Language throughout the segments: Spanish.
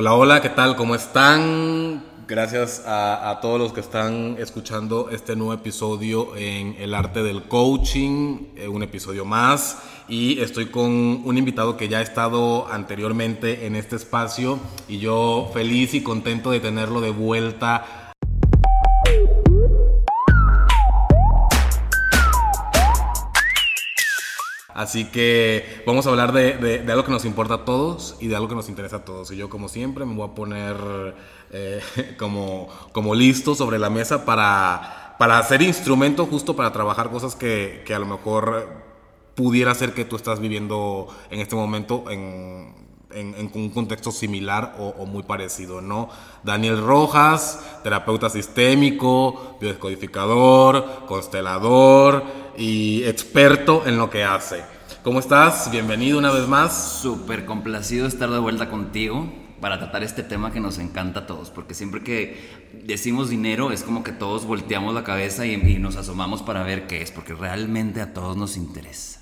Hola, hola, ¿qué tal? ¿Cómo están? Gracias a, todos los que están escuchando este nuevo episodio en El Arte del Coaching, eh, un episodio más. Y estoy con un invitado que ya ha estado anteriormente en este espacio y yo feliz y contento de tenerlo de vuelta Así que vamos a hablar de, algo que nos importa a todos y de algo que nos interesa a todos. Y yo, como siempre, me voy a poner eh, como, como listo sobre la mesa para, para hacer instrumento justo para trabajar cosas que, que a lo mejor pudiera ser que tú estás viviendo en este momento en, en, un contexto similar o, o, muy parecido, ¿no? Daniel Rojas, terapeuta sistémico, biodescodificador, constelador y experto en lo que hace. ¿Cómo estás? Bienvenido una vez más. Súper complacido estar de vuelta contigo para tratar este tema que nos encanta a todos, porque siempre que decimos dinero es como que todos volteamos la cabeza y nos asomamos para ver qué es, porque realmente a todos nos interesa.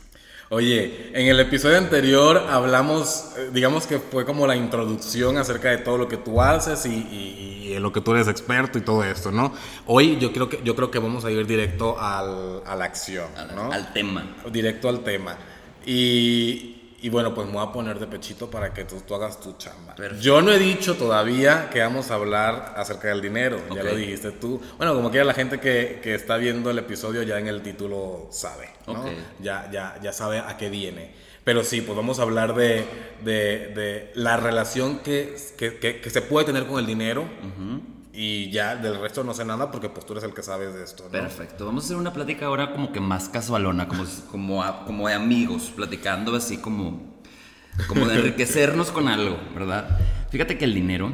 Oye, en el episodio anterior hablamos, eh, digamos que fue como la introducción acerca de todo lo que tú haces y, en lo que tú eres experto y todo esto, ¿no? Hoy yo creo que, yo creo que vamos a ir directo al, a la acción, ¿no? Al tema. Directo al tema. Y, y bueno, pues me voy a poner de pechito para que tú, tú hagas tu chamba. Yo no he dicho todavía que vamos a hablar acerca del dinero, ya lo dijiste tú. Bueno, como que la gente que, que, está viendo el episodio ya en el título sabe, ¿no? Ya, ya, ya sabe a qué viene. Pero sí, pues vamos a hablar de, de, de la relación que, que, que, se puede tener con el dinero. Uh y ya del resto no sé nada porque pues tú eres el que sabes de esto. ¿no? Perfecto. Vamos a hacer una plática ahora como que más casualona, como, como, como de amigos, platicando así como, como de enriquecernos con algo, ¿verdad? Fíjate que el dinero,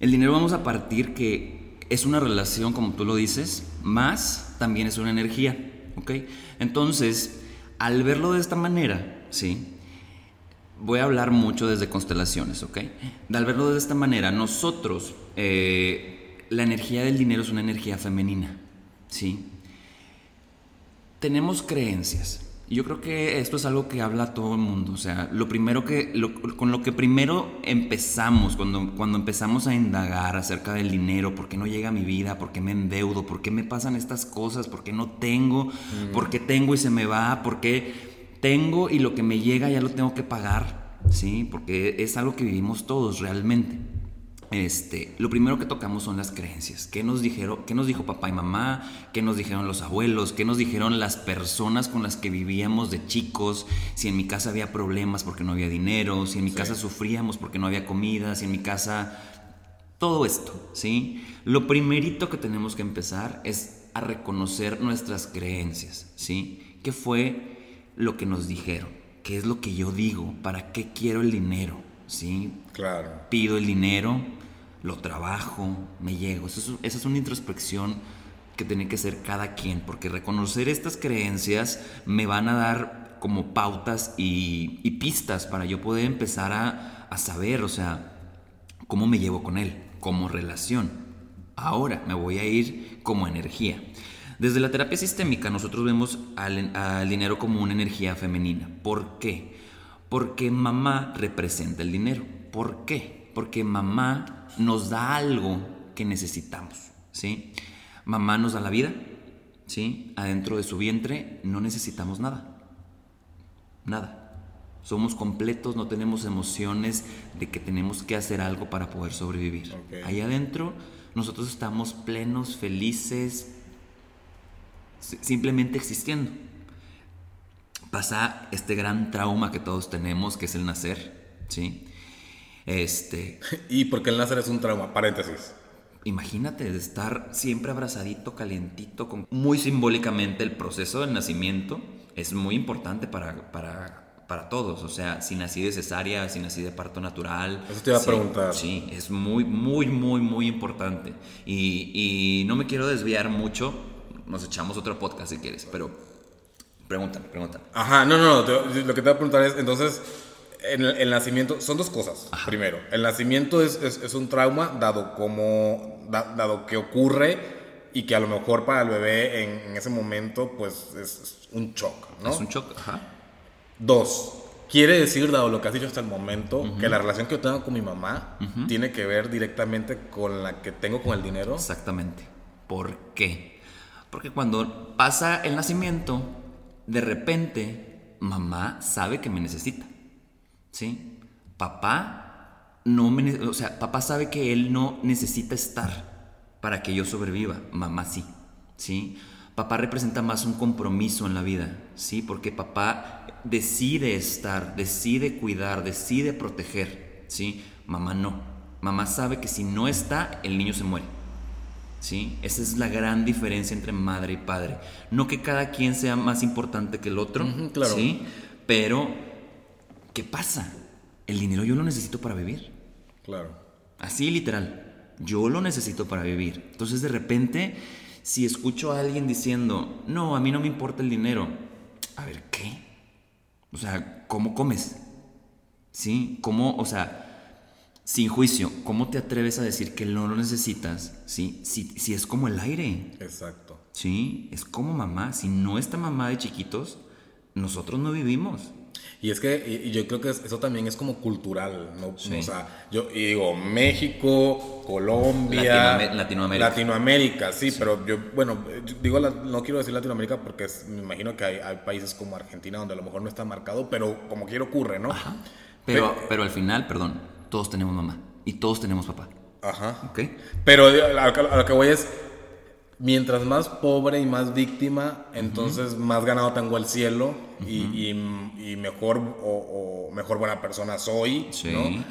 el dinero vamos a partir que es una relación, como tú lo dices, más también es una energía, ¿ok? Entonces, al verlo de esta manera, ¿sí? voy a hablar mucho desde constelaciones, ¿ok? Al verlo de esta manera, nosotros, eh, la energía del dinero es una energía femenina, ¿sí? Tenemos creencias. Yo creo que esto es algo que habla todo el mundo. O sea, lo primero que, con lo que primero empezamos, cuando, cuando empezamos a indagar acerca del dinero, por qué no llega a mi vida, por qué me endeudo, por qué me pasan estas cosas, por qué no tengo, mm. por qué tengo y se me va, por qué tengo y lo que me llega ya lo tengo que pagar, ¿sí? Porque es algo que vivimos todos realmente. Este, lo primero que tocamos son las creencias. ¿Qué nos dijeron, qué nos dijo papá y mamá? ¿Qué nos dijeron los abuelos? ¿Qué nos dijeron las personas con las que vivíamos de chicos? Si en mi casa había problemas porque no había dinero, si en mi casa sufríamos porque no había comida, si en mi casa todo esto, ¿sí? Lo primerito que tenemos que empezar es a reconocer nuestras creencias, ¿sí? ¿Qué fue lo que nos dijeron, qué es lo que yo digo, para qué quiero el dinero, ¿sí? Claro. Pido el dinero, lo trabajo, me llego. esa es una introspección que tiene que ser cada quien, porque reconocer estas creencias me van a dar como pautas y, pistas para yo poder empezar a, a saber, o sea, cómo me llevo con él, como relación. Ahora me voy a ir como energía. Desde la terapia sistémica nosotros vemos al, dinero como una energía femenina. ¿Por qué? Porque mamá representa el dinero. ¿Por qué? Porque mamá nos da algo que necesitamos, ¿sí? Mamá nos da la vida, ¿sí? Adentro de su vientre no necesitamos nada. Nada. Somos completos, no tenemos emociones de que tenemos que hacer algo para poder sobrevivir. Ahí adentro nosotros estamos plenos, felices, simplemente existiendo. Pasa este gran trauma que todos tenemos, que es el nacer, ¿sí? Este... ¿Y porque el nacer es un trauma? Paréntesis. Imagínate de estar siempre abrazadito, calientito, con... muy simbólicamente el proceso del nacimiento es muy importante para, para, para todos. O sea, si nací de cesárea, si nací de parto natural. Eso te iba a preguntar. Sí, es muy, muy, muy, muy importante. Y, y no me quiero desviar mucho nos echamos otro podcast si quieres, pero pregúntame, pregúntame. Ajá, no, no, no, lo que te voy a preguntar es, entonces, el, el nacimiento, son dos cosas. Primero, el nacimiento es, es, un trauma dado como, dado que ocurre y que a lo mejor para el bebé en, en ese momento, pues es, un shock, ¿no? Es un shock, ajá. Dos, quiere decir, dado lo que has dicho hasta el momento, que la relación que yo tengo con mi mamá tiene que ver directamente con la que tengo con el dinero. Exactamente. ¿Por qué? Porque cuando pasa el nacimiento, de repente, mamá sabe que me necesita. ¿Sí? Papá no me, o sea, papá sabe que él no necesita estar para que yo sobreviva. Mamá sí. ¿Sí? Papá representa más un compromiso en la vida, ¿sí? Porque papá decide estar, decide cuidar, decide proteger, ¿sí? Mamá no. Mamá sabe que si no está, el niño se muere. ¿Sí? Esa es la gran diferencia entre madre y padre. No que cada quien sea más importante que el otro, claro. ¿sí? Pero, ¿qué pasa? El dinero yo lo necesito para vivir. Claro. Así literal. Yo lo necesito para vivir. Entonces, de repente, si escucho a alguien diciendo, no, a mí no me importa el dinero, a ver, ¿qué? O sea, ¿cómo comes? ¿Sí? ¿Cómo, o sea, sin juicio, ¿cómo te atreves a decir que no lo necesitas? ¿Sí? Si, si es como el aire. Exacto. Sí, es como mamá. Si no está mamá de chiquitos, nosotros no vivimos. Y es que y yo creo que eso también es como cultural, ¿no? O sea, yo digo México, Colombia, Latinoamérica. Latinoamérica, sí, pero yo, bueno, digo, no quiero decir Latinoamérica porque me imagino que hay, países como Argentina donde a lo mejor no está marcado, pero como quiera ocurre, ¿no? Pero, pero, al final, perdón, todos tenemos mamá y todos tenemos papá. Ajá. ¿Ok? Pero a lo que voy es, mientras más pobre y más víctima, entonces más ganado tengo el cielo y, mejor o, mejor buena persona soy. Sí.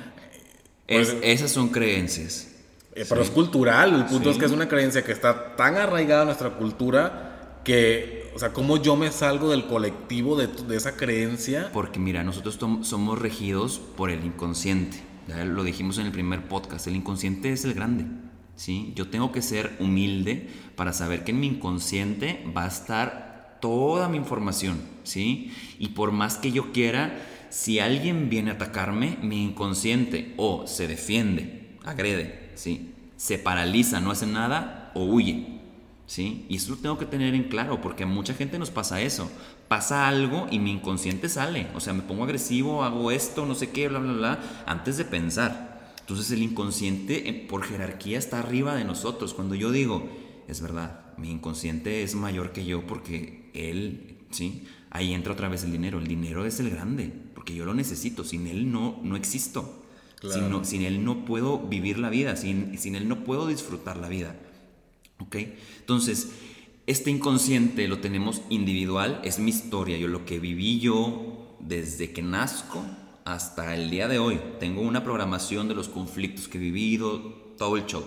Pues, esas son creencias. Eh, pero es cultural, el punto es que es una creencia que está tan arraigada en nuestra cultura que, o sea, ¿cómo yo me salgo del colectivo de, de esa creencia? Porque mira, nosotros somos regidos por el inconsciente. Lo dijimos en el primer podcast, el inconsciente es el grande. ¿sí? Yo tengo que ser humilde para saber que en mi inconsciente va a estar toda mi información, ¿sí? Y por más que yo quiera, si alguien viene a atacarme, mi inconsciente o se defiende, agrede, ¿sí? Se paraliza, no hace nada o huye, ¿sí? Y eso lo tengo que tener en claro porque a mucha gente nos pasa eso. Pasa algo y mi inconsciente sale, o sea, me pongo agresivo, hago esto, no sé qué, bla, bla, bla, antes de pensar. Entonces el inconsciente eh, por jerarquía está arriba de nosotros. Cuando yo digo, es verdad, mi inconsciente es mayor que yo porque él, ¿sí? Ahí entra otra vez el dinero. El dinero es el grande, porque yo lo necesito. Sin él no, no existo. Sin, sin, él no puedo vivir la vida, sin, sin él no puedo disfrutar la vida. ¿Ok? Entonces, este inconsciente lo tenemos individual, es mi historia, yo lo que viví yo desde que nazco hasta el día de hoy. Tengo una programación de los conflictos que he vivido, todo el show.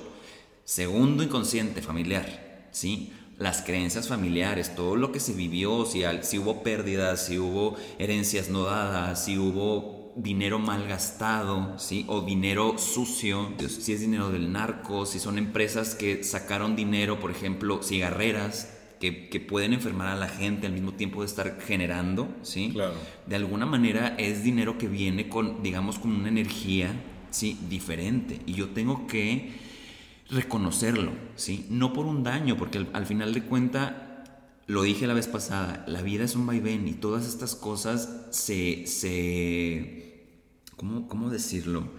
Segundo, inconsciente familiar, ¿sí? Las creencias familiares, todo lo que se vivió, si, si hubo pérdidas, si hubo herencias no dadas, si hubo dinero mal gastado, ¿sí? O dinero sucio, si es dinero del narco, si son empresas que sacaron dinero, por ejemplo, cigarreras, que, pueden enfermar a la gente al mismo tiempo de estar generando, ¿sí? Claro. De alguna manera es dinero que viene con, digamos, con una energía, ¿sí? Diferente. Y yo tengo que reconocerlo, ¿sí? No por un daño, porque al, final de cuenta, lo dije la vez pasada, la vida es un vaivén y todas estas cosas se... se ¿cómo, ¿Cómo decirlo?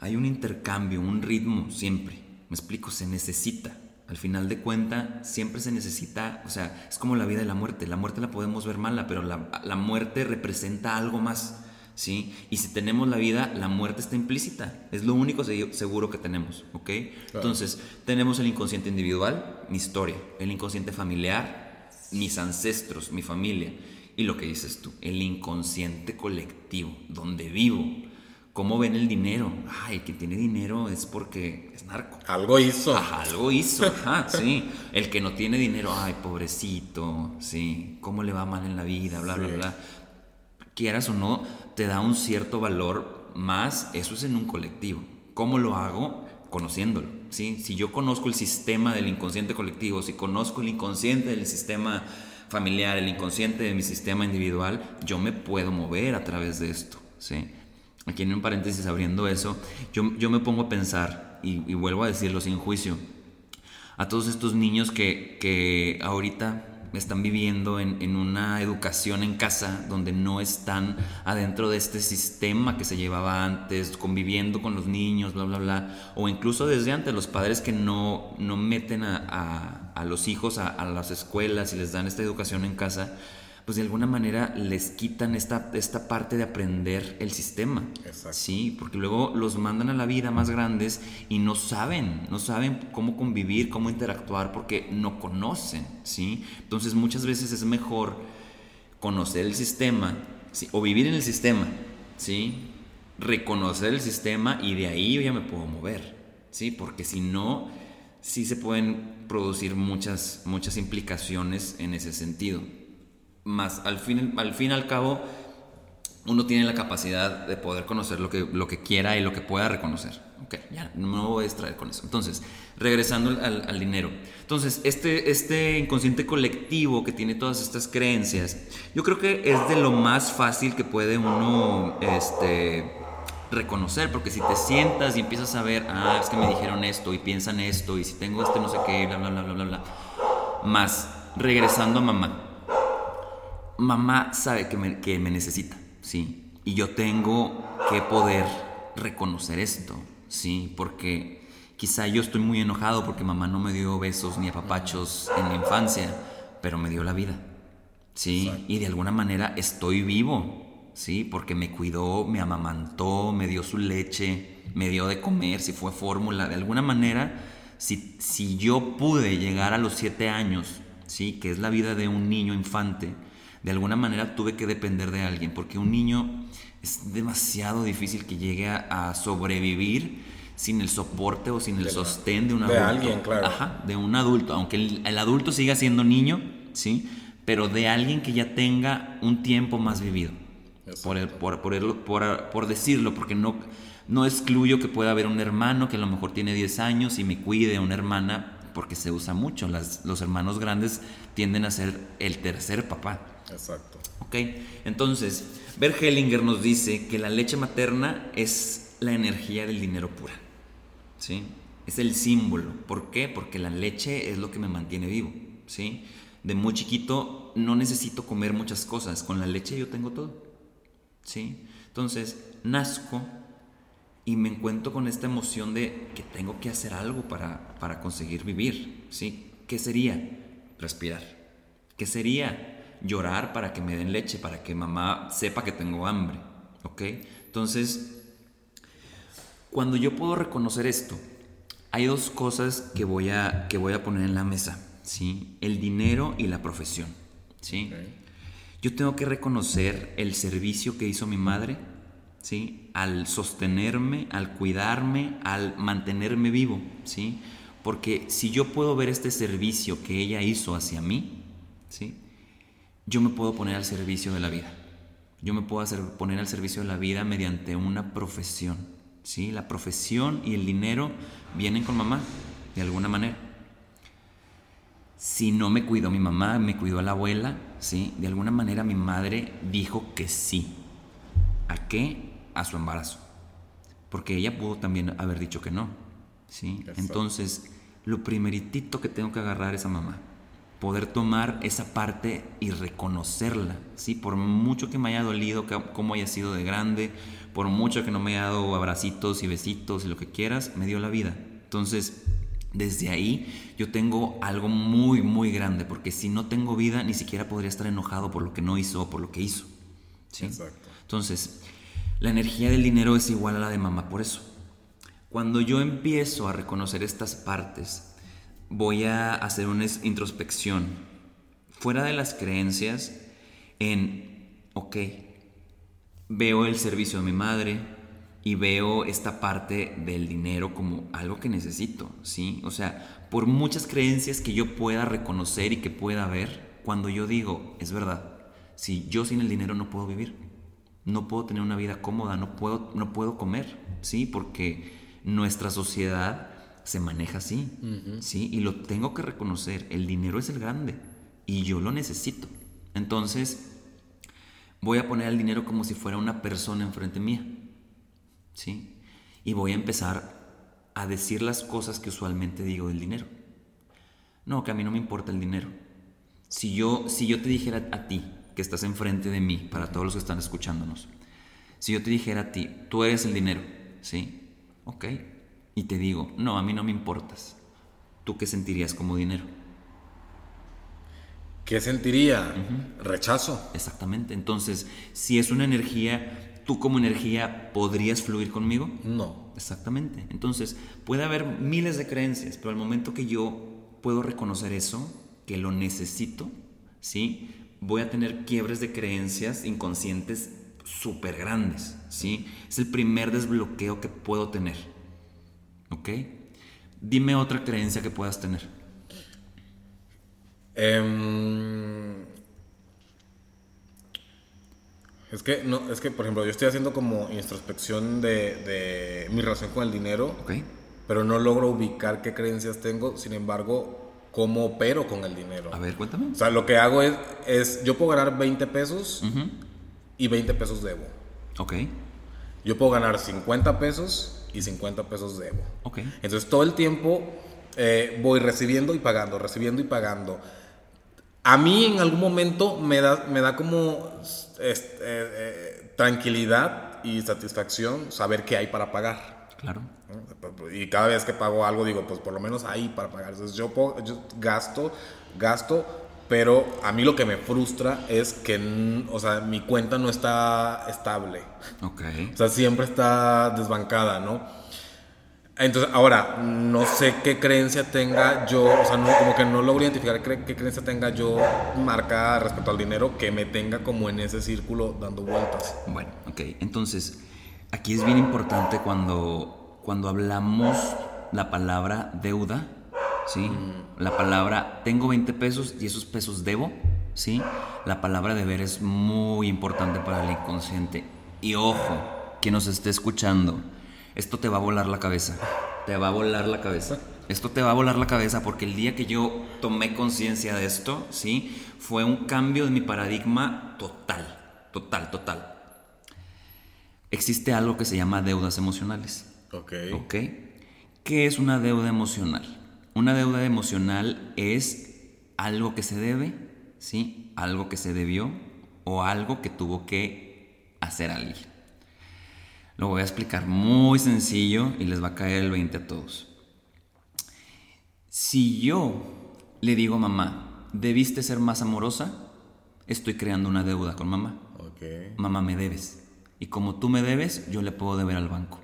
Hay un intercambio, un ritmo siempre. Me explico, se necesita. Al final de cuenta, siempre se necesita, o sea, es como la vida y la muerte. La muerte la podemos ver mala, pero la, muerte representa algo más, ¿sí? Y si tenemos la vida, la muerte está implícita. Es lo único seguro que tenemos, ¿ok? Entonces, tenemos el inconsciente individual, mi historia, el inconsciente familiar, mis ancestros, mi familia, y lo que dices tú, el inconsciente colectivo, donde vivo, ¿Cómo ven el dinero? Ay, que tiene dinero es porque es narco. Algo hizo. Ajá, algo hizo. Ajá, sí. El que no tiene dinero, ay, pobrecito, sí. ¿Cómo le va mal en la vida? Bla, bla, bla. Quieras o no, te da un cierto valor más. Eso es en un colectivo. ¿Cómo lo hago? Conociéndolo. ¿sí? Si yo conozco el sistema del inconsciente colectivo, si conozco el inconsciente del sistema familiar, el inconsciente de mi sistema individual, yo me puedo mover a través de esto. ¿sí? aquí en un paréntesis abriendo eso, yo, yo me pongo a pensar, y, vuelvo a decirlo sin juicio, a todos estos niños que, que ahorita están viviendo en, en, una educación en casa donde no están adentro de este sistema que se llevaba antes, conviviendo con los niños, bla, bla, bla. O incluso desde antes, los padres que no, no meten a, a, a los hijos a, a, las escuelas y les dan esta educación en casa, pues de alguna manera les quitan esta, esta parte de aprender el sistema. Exacto. Sí, porque luego los mandan a la vida más grandes y no saben, no saben cómo convivir, cómo interactuar, porque no conocen, ¿sí? Entonces muchas veces es mejor conocer el sistema, ¿sí? o vivir en el sistema, ¿sí? Reconocer el sistema y de ahí yo ya me puedo mover, ¿sí? Porque si no, sí se pueden producir muchas, muchas implicaciones en ese sentido más al fin, al fin al cabo, uno tiene la capacidad de poder conocer lo que, lo que quiera y lo que pueda reconocer. Ok, ya, no me voy a distraer con eso. Entonces, regresando al, al, dinero. Entonces, este, este inconsciente colectivo que tiene todas estas creencias, yo creo que es de lo más fácil que puede uno este, reconocer, porque si te sientas y empiezas a ver, ah, es que me dijeron esto y piensan esto, y si tengo este no sé qué, bla, bla, bla, bla, bla, bla. Más, regresando a mamá mamá sabe que me, que me necesita, ¿sí? Y yo tengo que poder reconocer esto, ¿sí? Porque quizá yo estoy muy enojado porque mamá no me dio besos ni apapachos en la infancia, pero me dio la vida, ¿sí? Y de alguna manera estoy vivo, ¿sí? Porque me cuidó, me amamantó, me dio su leche, me dio de comer, si fue fórmula, de alguna manera, si, si yo pude llegar a los siete años, ¿sí? Que es la vida de un niño infante, de alguna manera tuve que depender de alguien, porque un niño es demasiado difícil que llegue a, sobrevivir sin el soporte o sin el sostén de un adulto. De alguien, claro. Ajá, de un adulto, aunque el, adulto siga siendo niño, ¿sí? Pero de alguien que ya tenga un tiempo más vivido. Por, por, por, por, decirlo, porque no, no excluyo que pueda haber un hermano que a lo mejor tiene 10 años y me cuide a una hermana, porque se usa mucho. Las, los hermanos grandes tienden a ser el tercer papá. Exacto. Ok, entonces, Bert Hellinger nos dice que la leche materna es la energía del dinero pura. ¿Sí? Es el símbolo. ¿Por qué? Porque la leche es lo que me mantiene vivo. ¿Sí? De muy chiquito no necesito comer muchas cosas. Con la leche yo tengo todo. ¿Sí? Entonces, nazco y me encuentro con esta emoción de que tengo que hacer algo para, para conseguir vivir. ¿Sí? ¿Qué sería? Respirar. ¿Qué sería? Llorar para que me den leche, para que mamá sepa que tengo hambre. ¿Ok? Entonces, cuando yo puedo reconocer esto, hay dos cosas que voy a, que voy a poner en la mesa. ¿sí? El dinero y la profesión. ¿sí? Yo tengo que reconocer el servicio que hizo mi madre, ¿sí? Al sostenerme, al cuidarme, al mantenerme vivo, ¿sí? Porque si yo puedo ver este servicio que ella hizo hacia mí, ¿sí? Yo me puedo poner al servicio de la vida. Yo me puedo hacer, poner al servicio de la vida mediante una profesión. ¿sí? La profesión y el dinero vienen con mamá, de alguna manera. Si no me cuidó mi mamá, me cuidó la abuela, ¿sí? de alguna manera mi madre dijo que sí. ¿A qué? A su embarazo. Porque ella pudo también haber dicho que no. ¿sí? Entonces, lo primeritito que tengo que agarrar es a mamá poder tomar esa parte y reconocerla, ¿sí? Por mucho que me haya dolido, cómo haya sido de grande, por mucho que no me haya dado abracitos y besitos y lo que quieras, me dio la vida. Entonces, desde ahí yo tengo algo muy, muy grande, porque si no tengo vida, ni siquiera podría estar enojado por lo que no hizo o por lo que hizo. ¿sí? Exacto. Entonces, la energía del dinero es igual a la de mamá por eso. Cuando yo empiezo a reconocer estas partes, voy a hacer una introspección fuera de las creencias en, ok, veo el servicio de mi madre y veo esta parte del dinero como algo que necesito, ¿sí? O sea, por muchas creencias que yo pueda reconocer y que pueda ver, cuando yo digo, es verdad, si yo sin el dinero no puedo vivir, no puedo tener una vida cómoda, no puedo, no puedo comer, ¿sí? Porque nuestra sociedad se maneja así, ¿sí? Y lo tengo que reconocer, el dinero es el grande y yo lo necesito. Entonces, voy a poner el dinero como si fuera una persona enfrente mía, ¿sí? Y voy a empezar a decir las cosas que usualmente digo del dinero. No, que a mí no me importa el dinero. Si yo, si yo te dijera a ti, que estás enfrente de mí, para todos los que están escuchándonos, si yo te dijera a ti, tú eres el dinero, ¿sí? Ok. Y te digo, no, a mí no me importas. ¿Tú qué sentirías como dinero? ¿Qué sentiría? Rechazo. Exactamente. Entonces, si es una energía, ¿tú como energía podrías fluir conmigo? No. Exactamente. Entonces, puede haber miles de creencias, pero al momento que yo puedo reconocer eso, que lo necesito, ¿sí? Voy a tener quiebres de creencias inconscientes súper grandes, ¿sí? Es el primer desbloqueo que puedo tener, ¿ok? Dime otra creencia que puedas tener. Em, es que, no, es que, por ejemplo, yo estoy haciendo como introspección de, de mi relación con el dinero, ¿Ok? pero no logro ubicar qué creencias tengo, sin embargo, cómo opero con el dinero. A ver, cuéntame. O sea, lo que hago es, es yo puedo ganar 20 pesos y 20 pesos debo. Ok, Yo puedo ganar 50 pesos y 50 pesos debo. ok. Entonces todo el tiempo eh, voy recibiendo y pagando, recibiendo y pagando. A mí en algún momento me da, me da como este, eh, eh, tranquilidad y satisfacción saber que hay para pagar. Claro. Y cada vez que pago algo digo, pues por lo menos hay para pagar. Entonces yo, puedo- yo gasto, gasto, pero a mí lo que me frustra es que, n- o sea, mi cuenta no está estable. Ok. O sea, siempre está desbancada, ¿no? Entonces, ahora, no sé qué creencia tenga yo, o sea, no, como que no logro identificar qué, qué creencia tenga yo marcada respecto al dinero que me tenga como en ese círculo dando vueltas. Bueno, ok. Entonces, aquí es bien importante cuando, cuando hablamos la palabra deuda, ¿sí? La palabra tengo 20 pesos y esos pesos debo, ¿sí? La palabra deber es muy importante para el inconsciente. Y ojo, que nos esté escuchando, esto te va a volar la cabeza. Te va a volar la cabeza. Esto te va a volar la cabeza porque el día que yo tomé conciencia de esto, ¿sí? Fue un cambio de mi paradigma total, total, total. Existe algo que se llama deudas emocionales. Ok. ¿Ok? ¿Qué es una deuda emocional? Una deuda emocional es algo que se debe, ¿sí? Algo que se debió o algo que tuvo que hacer alguien. Lo voy a explicar muy sencillo y les va a caer el 20 a todos. Si yo le digo a mamá, debiste ser más amorosa, estoy creando una deuda con mamá. Mamá, me debes. Y como tú me debes, yo le puedo deber al banco.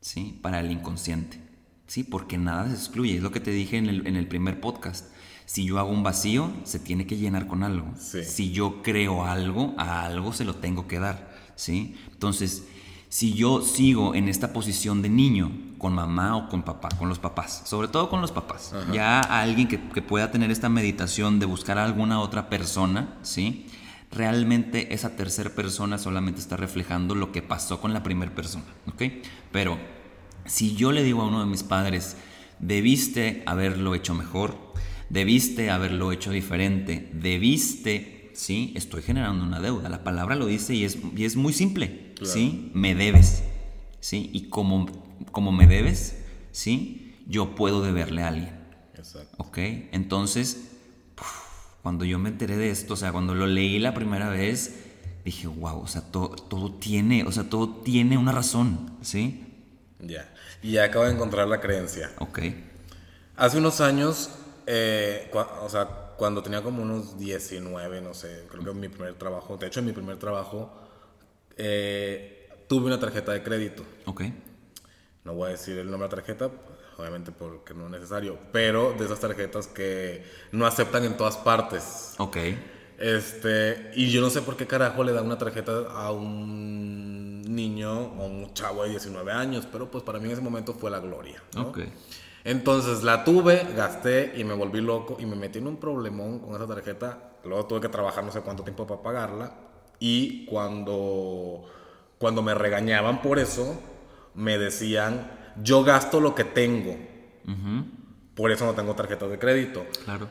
¿Sí? Para el inconsciente. ¿Sí? Porque nada se excluye. Es lo que te dije en el, en el primer podcast. Si yo hago un vacío, se tiene que llenar con algo. Sí. Si yo creo algo, a algo se lo tengo que dar. ¿Sí? Entonces, si yo sigo en esta posición de niño, con mamá o con papá, con los papás, sobre todo con los papás, ya alguien que, que pueda tener esta meditación de buscar a alguna otra persona, ¿sí? Realmente esa tercera persona solamente está reflejando lo que pasó con la primera persona, ¿ok? Pero si yo le digo a uno de mis padres, debiste haberlo hecho mejor, debiste haberlo hecho diferente, debiste, ¿sí? Estoy generando una deuda. La palabra lo dice y es, y es muy simple, ¿sí? Me debes, ¿sí? Y como, como me debes, ¿sí? Yo puedo deberle a alguien, Exacto. ¿ok? Entonces, cuando yo me enteré de esto, o sea, cuando lo leí la primera vez, dije, wow, o sea, todo, todo tiene, o sea, todo tiene una razón, ¿sí? Ya. Y ya acabo de encontrar la creencia. Ok, Hace unos años, eh, o sea, cuando tenía como unos 19, no sé, creo que mi primer trabajo, de hecho en mi primer trabajo, eh, tuve una tarjeta de crédito. ok, No voy a decir el nombre de la tarjeta, obviamente porque no es necesario, pero de esas tarjetas que no aceptan en todas partes. ok, Este, y yo no sé por qué carajo le dan una tarjeta a un niño o un chavo de 19 años, pero pues para mí en ese momento fue la gloria. ¿no? ok. Entonces la tuve, gasté y me volví loco y me metí en un problemón con esa tarjeta. Luego tuve que trabajar no sé cuánto tiempo para pagarla. Y cuando, cuando me regañaban por eso, me decían, yo gasto lo que tengo. Ujú, Por eso no tengo tarjetas de crédito. Claro.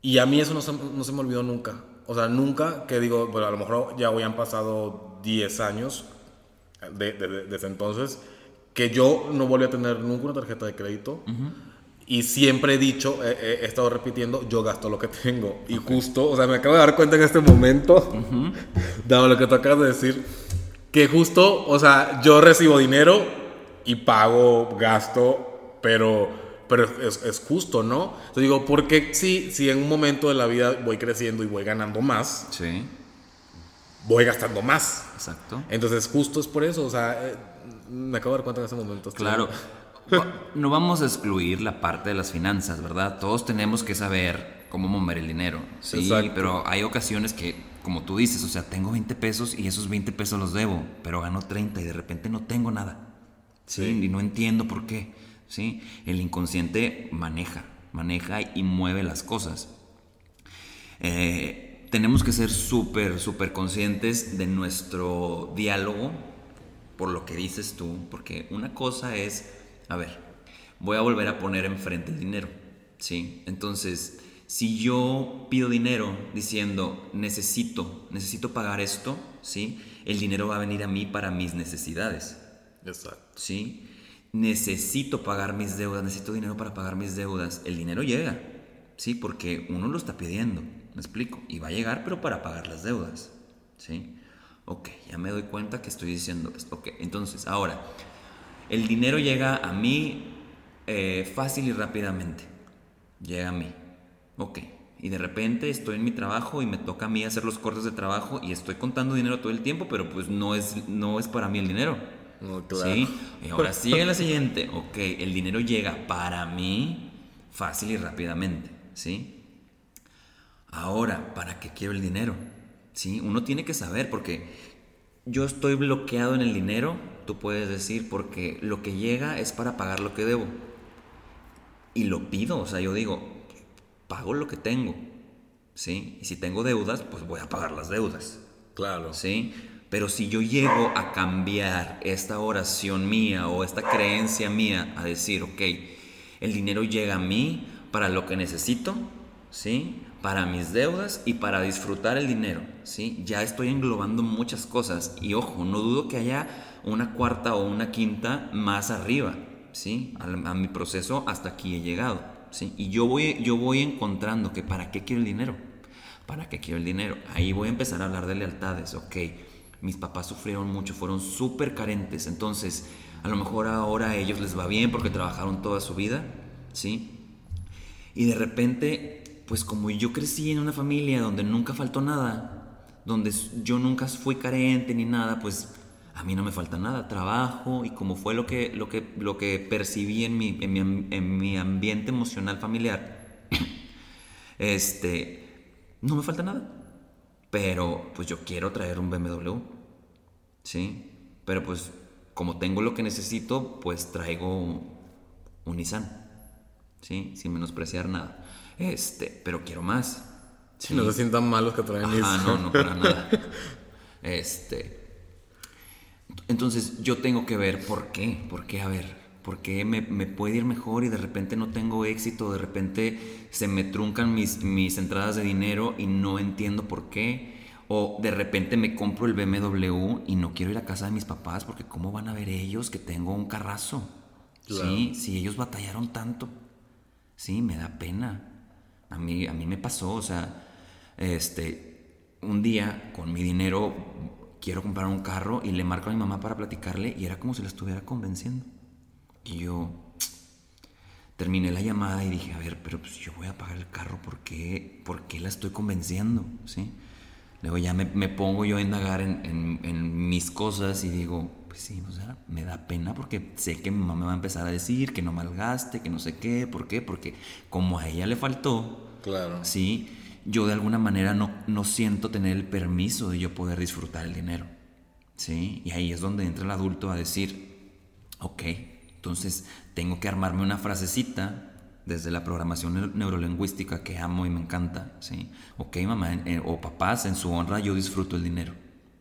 Y a mí eso no se, no se me olvidó nunca. O sea, nunca que digo, bueno, a lo mejor ya hoy han pasado 10 años de- de- de- desde entonces, que yo no volví a tener nunca una tarjeta de crédito. Y siempre he dicho, he, estado repitiendo, yo gasto lo que tengo. Y justo, o sea, me acabo de dar cuenta en este momento, dado lo que tú acabas de decir, que justo, o sea, yo recibo dinero y pago, gasto, pero, pero es, justo, ¿no? Entonces digo, ¿por qué si, si en un momento de la vida voy creciendo y voy ganando más? Sí. Voy gastando más. Exacto. Entonces, justo es por eso, o sea, eh, me acabo de dar cuenta en ese momento. Claro. no vamos a excluir la parte de las finanzas, ¿verdad? Todos tenemos que saber cómo mover el dinero, sí, pero hay ocasiones que, como tú dices, o sea, tengo 20 pesos y esos 20 pesos los debo, pero gano 30 y de repente no tengo nada, ¿sí? Y no entiendo por qué, ¿sí? El inconsciente maneja, maneja y mueve las cosas. Eh, tenemos que ser súper, súper conscientes de nuestro diálogo, por lo que dices tú, porque una cosa es a ver, voy a volver a poner enfrente el dinero, ¿sí? Entonces, si yo pido dinero diciendo, necesito, necesito pagar esto, ¿sí? El dinero va a venir a mí para mis necesidades. Exacto. ¿Sí? Necesito pagar mis deudas, necesito dinero para pagar mis deudas. El dinero llega, ¿sí? Porque uno lo está pidiendo, ¿me explico? Y va a llegar, pero para pagar las deudas, ¿sí? Ok, ya me doy cuenta que estoy diciendo esto. Ok, entonces, ahora, el dinero llega a mí eh, fácil y rápidamente. Llega a mí. Ok. Y de repente estoy en mi trabajo y me toca a mí hacer los cortes de trabajo y estoy contando dinero todo el tiempo, pero pues no es, no es para mí el dinero. ¿Sí? Y ahora sigue la siguiente. Ok, el dinero llega para mí fácil y rápidamente. ¿Sí? Ahora, ¿para qué quiero el dinero? ¿Sí? Uno tiene que saber porque yo estoy bloqueado en el dinero tú puedes decir, porque lo que llega es para pagar lo que debo. Y lo pido, o sea, yo digo, pago lo que tengo, ¿sí? Y si tengo deudas, pues voy a pagar las deudas. Claro. ¿Sí? Pero si yo llego a cambiar esta oración mía o esta creencia mía a decir, ok, el dinero llega a mí para lo que necesito, ¿sí? Para mis deudas y para disfrutar el dinero, ¿sí? Ya estoy englobando muchas cosas y ojo, no dudo que haya una cuarta o una quinta más arriba, ¿sí? A, mi proceso hasta aquí he llegado, ¿sí? Y yo voy, yo voy encontrando que para qué quiero el dinero, para qué quiero el dinero. Ahí voy a empezar a hablar de lealtades, ok. Mis papás sufrieron mucho, fueron súper carentes, entonces a lo mejor ahora a ellos les va bien porque trabajaron toda su vida, ¿sí? Y de repente, pues como yo crecí en una familia donde nunca faltó nada, donde yo nunca fui carente ni nada, pues a mí no me falta nada, trabajo y como fue lo que, lo que, lo que percibí en mi, en mi, ambiente emocional familiar, este, no me falta nada. Pero pues yo quiero traer un BMW, ¿sí? Pero pues como tengo lo que necesito, pues traigo un Nissan, ¿sí? Sin menospreciar nada. Este, pero quiero más. Si no se sientan malos que traen Nissan. no, no, para nada. Este, entonces yo tengo que ver por qué, por qué, a ver, por qué me, puede ir mejor y de repente no tengo éxito, de repente se me truncan mis, mis entradas de dinero y no entiendo por qué. O de repente me compro el BMW y no quiero ir a casa de mis papás porque ¿cómo van a ver ellos que tengo un carrazo? Sí, si ellos batallaron tanto. Sí, me da pena. A mí, a mí me pasó, o sea, este, un día con mi dinero quiero comprar un carro y le marco a mi mamá para platicarle y era como si la estuviera convenciendo. Y yo terminé la llamada y dije, a ver, pero pues yo voy a pagar el carro, ¿por qué, ¿Por qué la estoy convenciendo? ¿Sí? Luego ya me, me pongo yo a indagar en, en, mis cosas y digo, pues sí, o sea, me da pena porque sé que mi mamá me va a empezar a decir que no malgaste, que no sé qué, ¿por qué? Porque como a ella le faltó, claro. ¿sí? yo de alguna manera no, no siento tener el permiso de yo poder disfrutar el dinero. ¿Sí? Y ahí es donde entra el adulto a decir, ok, entonces tengo que armarme una frasecita desde la programación neurolingüística que amo y me encanta, ¿sí? Ok, mamá o papás, en su honra yo disfruto el dinero,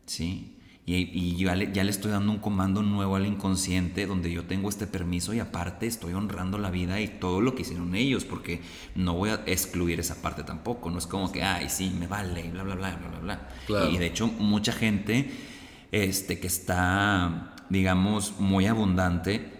¿sí? Y, ya, le, ya, le, estoy dando un comando nuevo al inconsciente donde yo tengo este permiso y aparte estoy honrando la vida y todo lo que hicieron ellos porque no voy a excluir esa parte tampoco. No es como que, ay, sí, me vale, bla, bla, bla, bla, bla, bla. Y de hecho mucha gente este, que está, digamos, muy abundante,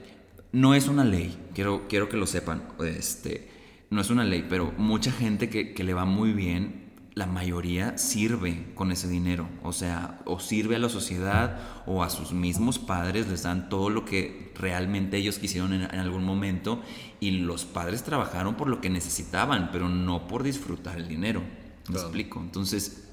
no es una ley, quiero, quiero que lo sepan, este, no es una ley, pero mucha gente que, que le va muy bien la mayoría sirve con ese dinero. O sea, o sirve a la sociedad o a sus mismos padres, les dan todo lo que realmente ellos quisieron en, algún momento y los padres trabajaron por lo que necesitaban, pero no por disfrutar el dinero. ¿Me explico? Entonces,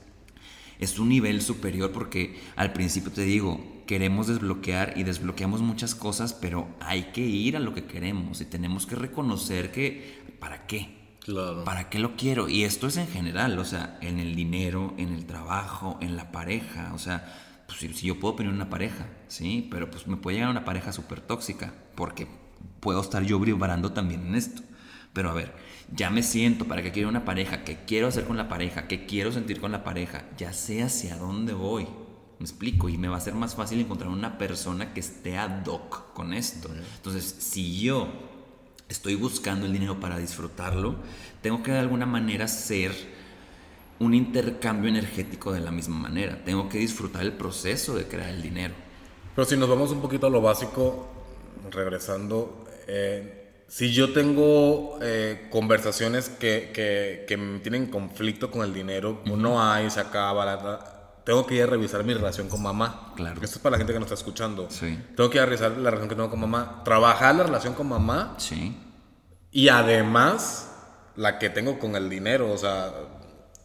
es un nivel superior porque al principio te digo, queremos desbloquear y desbloqueamos muchas cosas, pero hay que ir a lo que queremos y tenemos que reconocer que, ¿para qué? ¿Para qué lo quiero? Y esto es en general, o sea, en el dinero, en el trabajo, en la pareja, o sea, pues si, yo puedo tener una pareja, ¿sí? Pero pues me puede llegar una pareja súper tóxica, porque puedo estar yo vibrando también en esto. Pero a ver, ya me siento, ¿para qué quiero una pareja? ¿Qué quiero hacer con la pareja? ¿Qué quiero sentir con la pareja? Ya sé hacia dónde voy. Me explico, y me va a ser más fácil encontrar una persona que esté ad hoc con esto. Entonces, si yo estoy buscando el dinero para disfrutarlo, tengo que de alguna manera ser un intercambio energético de la misma manera. Tengo que disfrutar el proceso de crear el dinero. Pero si nos vamos un poquito a lo básico, regresando, eh, si yo tengo eh, conversaciones que, que, que, tienen conflicto con el dinero, no hay, se acaba, tengo que ir a revisar mi relación con mamá. Claro. Esto es para la gente que nos está escuchando. Sí. Tengo que ir a revisar la relación que tengo con mamá, trabajar la relación con mamá. Sí. Y además, la que tengo con el dinero, o sea,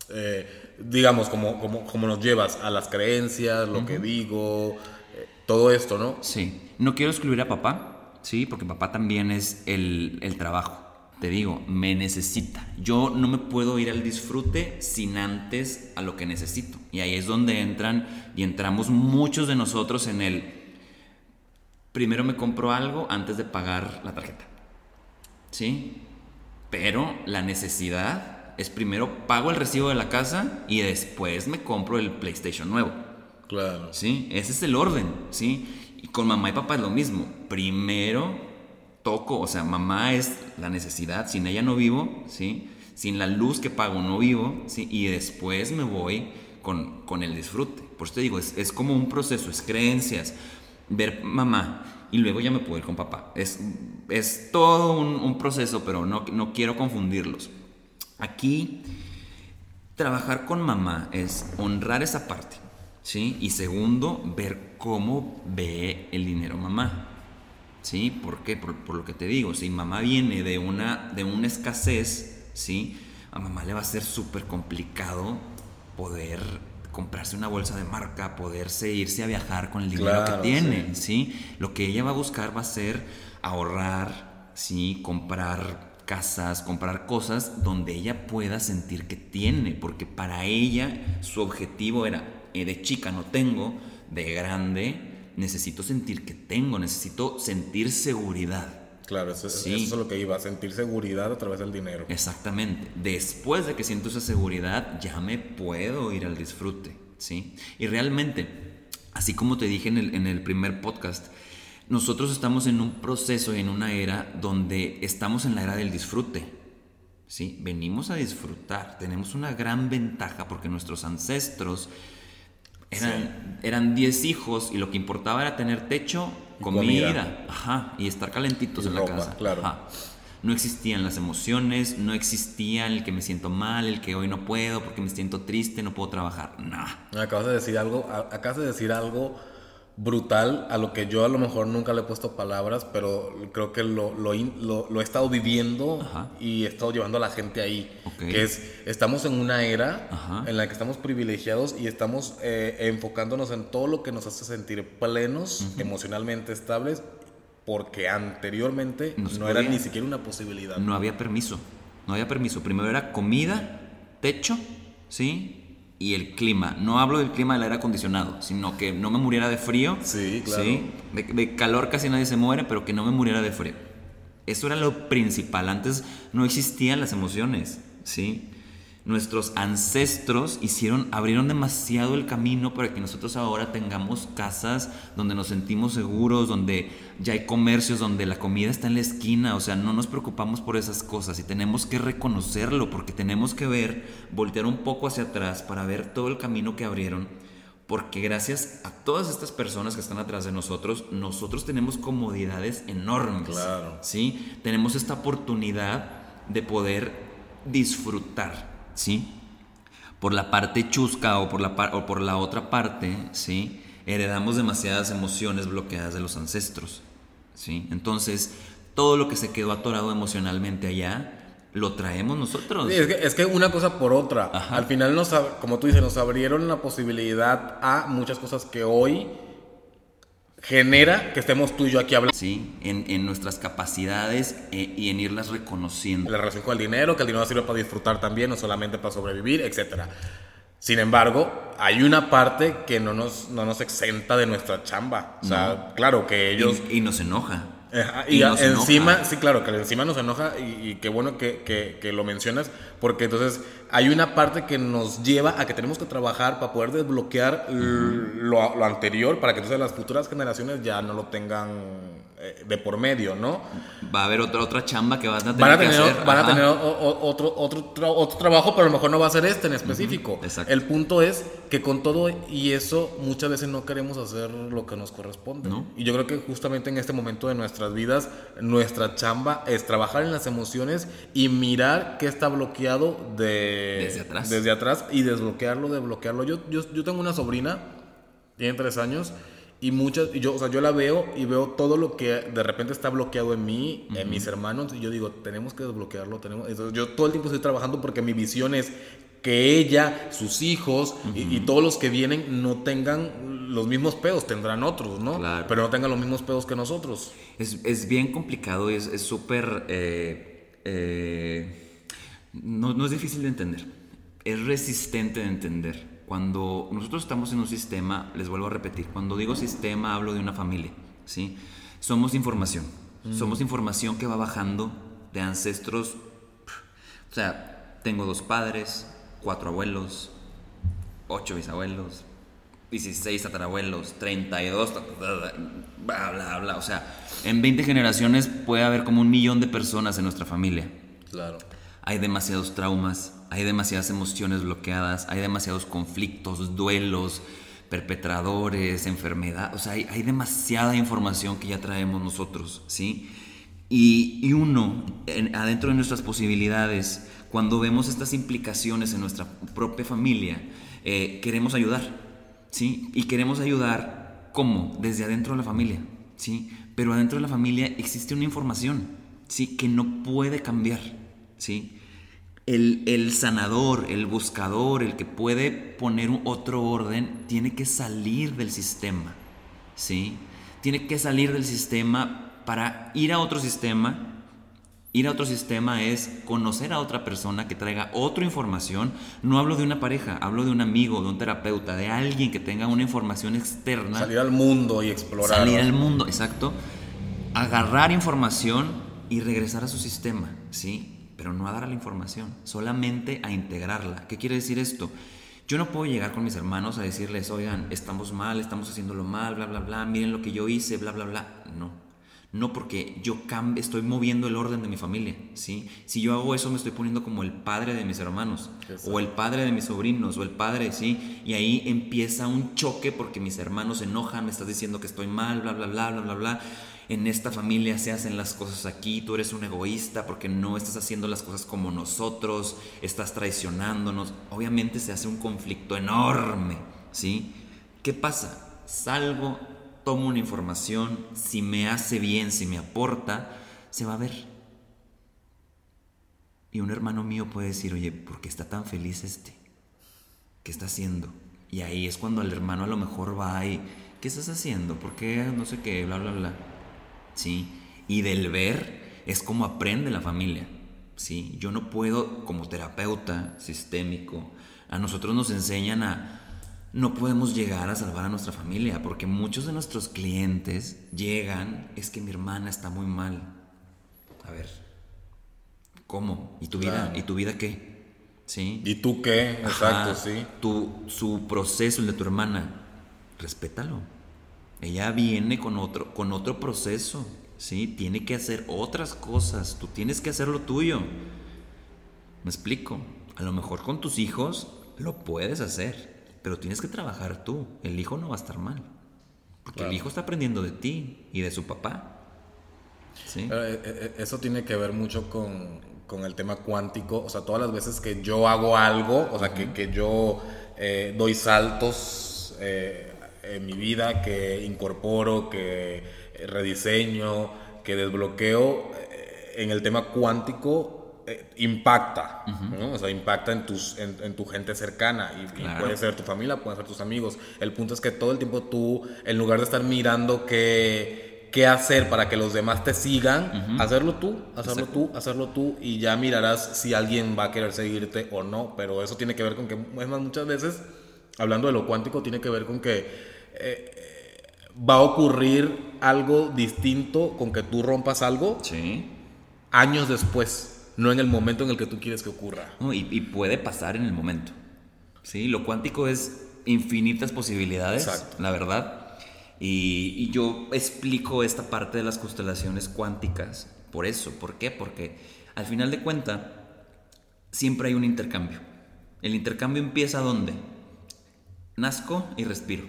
eh, digamos, como, como, como, nos llevas a las creencias, lo que digo, eh, todo esto, ¿no? Sí. No quiero excluir a papá, sí, porque papá también es el, el trabajo. Te digo, me necesita. Yo no me puedo ir al disfrute sin antes a lo que necesito. Y ahí es donde entran y entramos muchos de nosotros en el, primero me compro algo antes de pagar la tarjeta. ¿Sí? Pero la necesidad es primero pago el recibo de la casa y después me compro el PlayStation nuevo. Claro. ¿Sí? Ese es el orden, ¿sí? Y con mamá y papá es lo mismo. Primero toco, o sea, mamá es la necesidad, sin ella no vivo, ¿sí? Sin la luz que pago no vivo, ¿sí? Y después me voy con, con el disfrute. Por eso te digo, es, es como un proceso, es creencias. Ver mamá, y luego ya me puedo ir con papá. Es, es todo un, proceso, pero no, no quiero confundirlos. Aquí, trabajar con mamá es honrar esa parte, ¿sí? Y segundo, ver cómo ve el dinero mamá. ¿Sí? ¿Por qué? Por, por, lo que te digo, si mamá viene de una, de una escasez, ¿sí? A mamá le va a ser súper complicado poder comprarse una bolsa de marca, poderse irse a viajar con el dinero que tiene, sí. Lo que ella va a buscar va a ser ahorrar, ¿sí? Comprar casas, comprar cosas donde ella pueda sentir que tiene, porque para ella su objetivo era, eh, de chica no tengo, de grande necesito sentir que tengo, necesito sentir seguridad. Claro, eso, eso, es lo que iba, sentir seguridad a través del dinero. Exactamente. Después de que siento esa seguridad, ya me puedo ir al disfrute, ¿sí? Y realmente, así como te dije en el, en el primer podcast, nosotros estamos en un proceso, en una era donde estamos en la era del disfrute, ¿sí? Venimos a disfrutar, tenemos una gran ventaja porque nuestros ancestros eran 10 hijos y lo que importaba era tener techo, comida, Ajá, y estar calentitos en la casa. Claro. No existían las emociones, no existía el que me siento mal, el que hoy no puedo porque me siento triste, no puedo trabajar. Nada. Acabas de decir algo, acabas de decir algo brutal a lo que yo a lo mejor nunca le he puesto palabras, pero creo que lo, lo, lo, he estado viviendo y he estado llevando a la gente ahí. Que es, estamos en una era en la que estamos privilegiados y estamos eh, enfocándonos en todo lo que nos hace sentir plenos, emocionalmente estables, porque anteriormente no, era ni siquiera una posibilidad. No había permiso, no había permiso. Primero era comida, techo, ¿sí? Y el clima. No hablo del clima del aire acondicionado, sino que no me muriera de frío. Sí, claro. De, calor casi nadie se muere, pero que no me muriera de frío. Eso era lo principal. Antes no existían las emociones, ¿sí? Nuestros ancestros hicieron, abrieron demasiado el camino para que nosotros ahora tengamos casas donde nos sentimos seguros, donde ya hay comercios, donde la comida está en la esquina, o sea, no nos preocupamos por esas cosas y tenemos que reconocerlo porque tenemos que ver, voltear un poco hacia atrás para ver todo el camino que abrieron, Porque gracias a todas estas personas que están atrás de nosotros, nosotros tenemos comodidades enormes. Claro. ¿Sí? Tenemos esta oportunidad de poder disfrutar, ¿sí? Por la parte chusca o por la, o por la otra parte, ¿sí? Heredamos demasiadas emociones bloqueadas de los ancestros, ¿sí? Entonces, todo lo que se quedó atorado emocionalmente allá, lo traemos nosotros. es, que, es, que, una cosa por otra. Al final, nos, como tú dices, nos abrieron la posibilidad a muchas cosas que hoy genera que estemos tú y yo aquí hablando. Sí, en, en nuestras capacidades eh, y en irlas reconociendo. La relación con el dinero, que el dinero sirve para disfrutar también, no solamente para sobrevivir, etc. Sin embargo, hay una parte que no nos, no nos exenta de nuestra chamba. O sea, claro que ellos... Y, y nos enoja y, encima, sí, claro, que encima nos enoja y, qué bueno que, que, lo mencionas, porque entonces hay una parte que nos lleva a que tenemos que trabajar para poder desbloquear lo, lo, anterior, para que entonces las futuras generaciones ya no lo tengan de por medio, ¿no? Va a haber otra, otra chamba que van a tener, van a tener que hacer. Van a tener otro, otro, otro, trabajo, pero a lo mejor no va a ser este en específico. El punto es que con todo y eso muchas veces no queremos hacer lo que nos corresponde. Y yo creo que justamente en este momento de nuestras vidas, nuestra chamba es trabajar en las emociones y mirar qué está bloqueado de, desde atrás. Desde atrás y desbloquearlo, desbloquearlo. Yo, yo, yo tengo una sobrina, tiene tres años y muchas, y yo, o sea, yo la veo y veo todo lo que de repente está bloqueado en mí, en mis hermanos, y yo digo, tenemos que desbloquearlo, tenemos, yo todo el tiempo estoy trabajando porque mi visión es que ella, sus hijos y, todos los que vienen no tengan los mismos pedos, tendrán otros, ¿no? Pero no tengan los mismos pedos que nosotros. Es, es bien complicado, es súper... Eh, eh, no, no es difícil de entender, es resistente de entender cuando nosotros estamos en un sistema, les vuelvo a repetir, cuando digo sistema hablo de una familia, ¿sí? Somos información, mm. somos información que va bajando de ancestros, o sea, tengo dos padres, cuatro abuelos, ocho bisabuelos, 16 tatarabuelos, 32, bla, bla, bla. O sea, en 20 generaciones puede haber como un millón de personas en nuestra familia. Claro. Hay demasiados traumas, hay demasiadas emociones bloqueadas, hay demasiados conflictos, duelos, perpetradores, enfermedad, o sea, hay, demasiada información que ya traemos nosotros, ¿sí? Y, uno, adentro de nuestras posibilidades, cuando vemos estas implicaciones en nuestra propia familia, eh, queremos ayudar, ¿sí? Y queremos ayudar, ¿cómo? Desde adentro de la familia, ¿sí? Pero adentro de la familia existe una información, ¿sí? Que no puede cambiar, ¿sí? el, sanador, el buscador, el que puede poner un otro orden, tiene que salir del sistema, ¿sí? Tiene que salir del sistema para ir a otro sistema. Ir a otro sistema es conocer a otra persona que traiga otra información. No hablo de una pareja, hablo de un amigo, de un terapeuta, de alguien que tenga una información externa. Salir al mundo y explorar. Salir al mundo, exacto. Agarrar información y regresar a su sistema, ¿sí? Pero no a dar la información, solamente a integrarla. ¿Qué quiere decir esto? Yo no puedo llegar con mis hermanos a decirles, oigan, estamos mal, estamos haciéndolo mal, bla, bla, bla, miren lo que yo hice, bla, bla, bla. No, no porque yo estoy moviendo el orden de mi familia, ¿sí? Si yo hago eso me estoy poniendo como el padre de mis hermanos, o el padre de mis sobrinos, o el padre, ¿sí? Y ahí empieza un choque porque mis hermanos se enojan, me estás diciendo que estoy mal, bla, bla, bla, bla, bla, bla en esta familia se hacen las cosas aquí, tú eres un egoísta porque no estás haciendo las cosas como nosotros, estás traicionándonos. Obviamente se hace un conflicto enorme, ¿sí? ¿Qué pasa? Salgo, tomo una información, si me hace bien, si me aporta, se va a ver. Y un hermano mío puede decir, oye, ¿por qué está tan feliz este? ¿Qué está haciendo? Y ahí es cuando el hermano a lo mejor va y, ¿qué estás haciendo? ¿Por qué no sé qué? Bla, bla, bla. ¿Sí? Y del ver es como aprende la familia, ¿sí? Yo no puedo, como terapeuta sistémico, a nosotros nos enseñan a, no podemos llegar a salvar a nuestra familia, porque muchos de nuestros clientes llegan, es que mi hermana está muy mal. A ver, ¿cómo? ¿Y tu vida? ¿Y tu vida qué? ¿Sí? ¿Y tú qué? Exacto, sí. Tu, su proceso, el de tu hermana, respétalo. Ella viene con otro, con otro proceso, ¿sí? Tiene que hacer otras cosas, tú tienes que hacer lo tuyo. ¿Me explico? A lo mejor con tus hijos lo puedes hacer, pero tienes que trabajar tú. El hijo no va a estar mal. Porque el hijo está aprendiendo de ti y de su papá. ¿Sí? Pero, eh, eh, eso tiene que ver mucho con, con el tema cuántico. O sea, todas las veces que yo hago algo, o sea, que, que yo eh, doy saltos eh, en mi vida, que incorporo, que rediseño, que desbloqueo, eh, en el tema cuántico eh, impacta, ¿no? O sea, impacta en, tus, en, en tu gente cercana y, y Claro. puede ser tu familia, pueden ser tus amigos. El punto es que todo el tiempo tú, en lugar de estar mirando qué, qué hacer para que los demás te sigan, hacerlo tú, hacerlo Exacto. tú, hacerlo tú y ya mirarás si alguien va a querer seguirte o no. Pero eso tiene que ver con que, es más, muchas veces, hablando de lo cuántico, tiene que ver con que eh, va a ocurrir algo distinto con que tú rompas algo Sí. años después, no en el momento en el que tú quieres que ocurra. No, y, y puede pasar en el momento. Sí, lo cuántico es infinitas posibilidades, Exacto. la verdad. Y, y yo explico esta parte de las constelaciones cuánticas por eso. ¿Por qué? Porque al final de cuenta siempre hay un intercambio. El intercambio empieza ¿dónde? Nazco y respiro.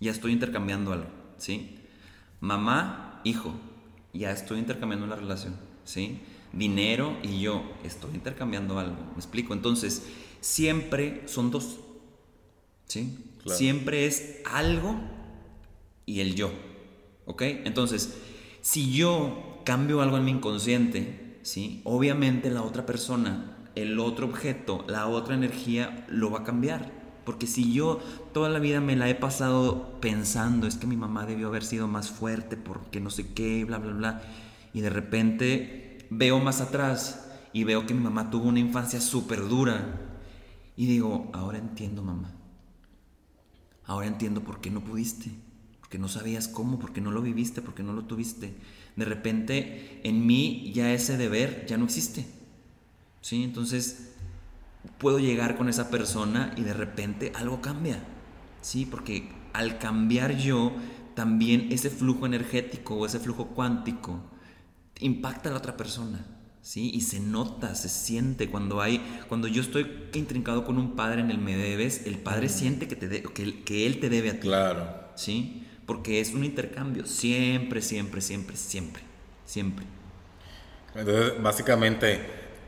Ya estoy intercambiando algo, ¿sí? Mamá, hijo, ya estoy intercambiando la relación, ¿sí? Dinero y yo, estoy intercambiando algo, ¿me explico? Entonces, siempre son dos, ¿sí? Claro. Siempre es algo y el yo, ¿ok? Entonces, si yo cambio algo en mi inconsciente, ¿sí? Obviamente la otra persona, el otro objeto, la otra energía lo va a cambiar. Porque si yo toda la vida me la he pasado pensando, es que mi mamá debió haber sido más fuerte porque no sé qué, bla, bla, bla, y de repente veo más atrás y veo que mi mamá tuvo una infancia súper dura, y digo, ahora entiendo mamá. Ahora entiendo por qué no pudiste, porque no sabías cómo, porque no lo viviste, porque no lo tuviste. De repente en mí ya ese deber ya no existe. ¿Sí? Entonces puedo llegar con esa persona y de repente algo cambia. ¿Sí? Porque al cambiar yo, también ese flujo energético o ese flujo cuántico impacta a la otra persona. ¿Sí? Y se nota, se siente cuando hay, cuando yo estoy intrincado con un padre en el me debes, el padre siente que, te de- que, que él te debe a ti. Claro. ¿Sí? Porque es un intercambio, siempre, siempre, siempre, siempre, siempre. Entonces, básicamente,